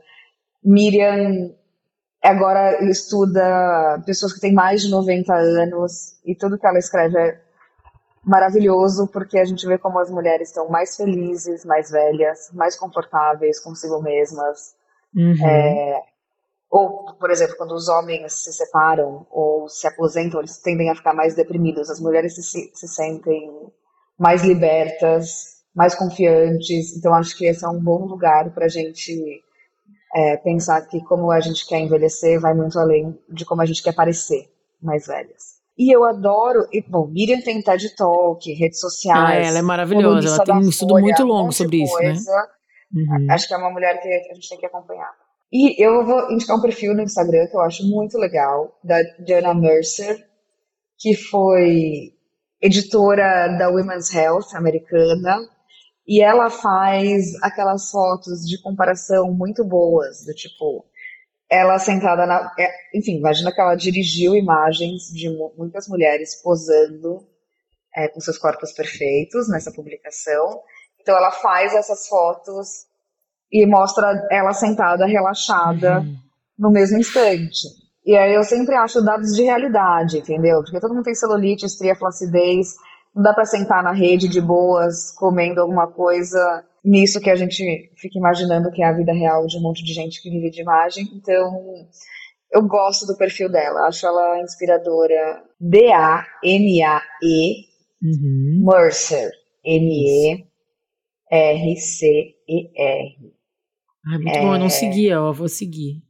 Miriam agora estuda pessoas que têm mais de 90 anos e tudo que ela escreve é maravilhoso porque a gente vê como as mulheres estão mais felizes, mais velhas, mais confortáveis consigo mesmas. Uhum. É, ou, por exemplo, quando os homens se separam ou se aposentam, eles tendem a ficar mais deprimidos. As mulheres se, se sentem mais libertas, mais confiantes. Então, acho que esse é um bom lugar para a gente é, pensar que como a gente quer envelhecer vai muito além de como a gente quer parecer mais velhas. E eu adoro. E, bom, Miriam tem TED Talk, redes sociais. Ah, ela é maravilhosa. Ela tem um estudo Folha, muito longo um sobre isso, né? Uhum. Acho que é uma mulher que a gente tem que acompanhar. E eu vou indicar um perfil no Instagram que eu acho muito legal, da Diana Mercer, que foi editora da Women's Health americana, e ela faz aquelas fotos de comparação muito boas, do tipo, ela sentada na. É, enfim, imagina que ela dirigiu imagens de muitas mulheres posando é, com seus corpos perfeitos nessa publicação. Então ela faz essas fotos e mostra ela sentada, relaxada, uhum. no mesmo instante. E aí eu sempre acho dados de realidade, entendeu? Porque todo mundo tem celulite, estria, flacidez, dá para sentar na rede de boas, comendo alguma coisa nisso que a gente fica imaginando que é a vida real de um monte de gente que vive de imagem. Então, eu gosto do perfil dela, acho ela inspiradora. D-A-M-A-E uhum. Mercer. M-E-R-C-E-R. Ah, muito é... bom, eu não é. seguia, ó, vou seguir.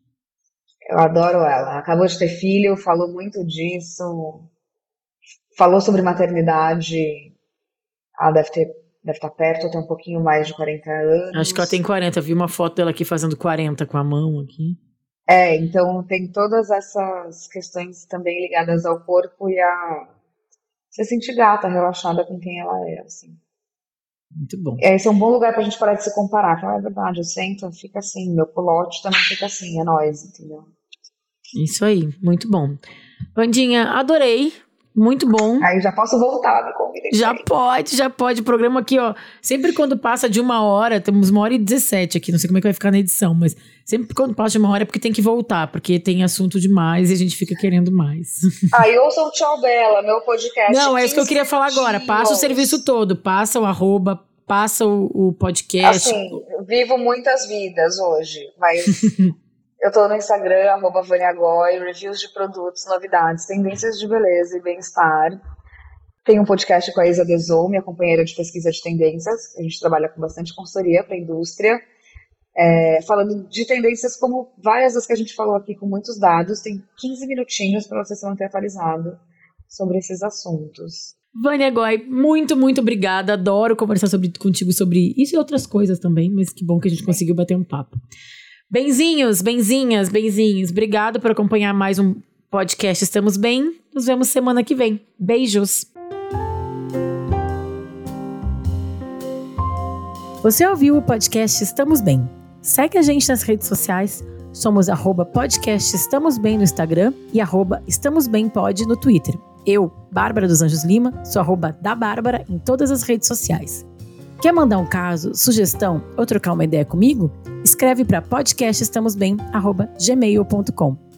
Eu adoro ela. Acabou de ter filho, falou muito disso. Falou sobre maternidade. Ela deve ter deve estar perto, tem um pouquinho mais de 40 anos. Acho que ela tem 40, vi uma foto dela aqui fazendo 40 com a mão aqui. É, então tem todas essas questões também ligadas ao corpo e a se sentir gata, relaxada com quem ela é, assim. Muito bom. É, esse é um bom lugar pra gente parar de se comparar. Ah, é verdade, eu sento, fica assim, meu culote também fica assim, é nóis, entendeu? Isso aí, muito bom. Vandinha, adorei. Muito bom. Aí já posso voltar, me convida. Já pode, já pode. O programa aqui, ó. Sempre quando passa de uma hora, temos uma hora e dezessete aqui. Não sei como é que vai ficar na edição, mas sempre quando passa de uma hora é porque tem que voltar, porque tem assunto demais e a gente fica querendo mais. Aí ouçam o Tchau Bela, meu podcast. Não, é isso que eu queria falar agora. Passa o serviço todo, passa o arroba, passa o, o podcast. Assim, vivo muitas vidas hoje, mas. Eu tô no Instagram, arroba Vaniagói, reviews de produtos, novidades, tendências de beleza e bem-estar. Tem um podcast com a Isa Desou, minha companheira de pesquisa de tendências. A gente trabalha com bastante consultoria para a indústria. É, falando de tendências como várias das que a gente falou aqui, com muitos dados. Tem 15 minutinhos para você se manter atualizado sobre esses assuntos. Vânia Goy, muito, muito obrigada. Adoro conversar sobre, contigo sobre isso e outras coisas também, mas que bom que a gente conseguiu bater um papo. Benzinhos, benzinhas, benzinhos, obrigado por acompanhar mais um podcast Estamos Bem. Nos vemos semana que vem. Beijos. Você ouviu o podcast Estamos Bem? Segue a gente nas redes sociais. Somos arroba podcast Estamos Bem no Instagram e arroba Estamos Bem Pod no Twitter. Eu, Bárbara dos Anjos Lima, sou arroba da Bárbara em todas as redes sociais. Quer mandar um caso, sugestão ou trocar uma ideia comigo? Escreve para podcastestamosbem@gmail.com.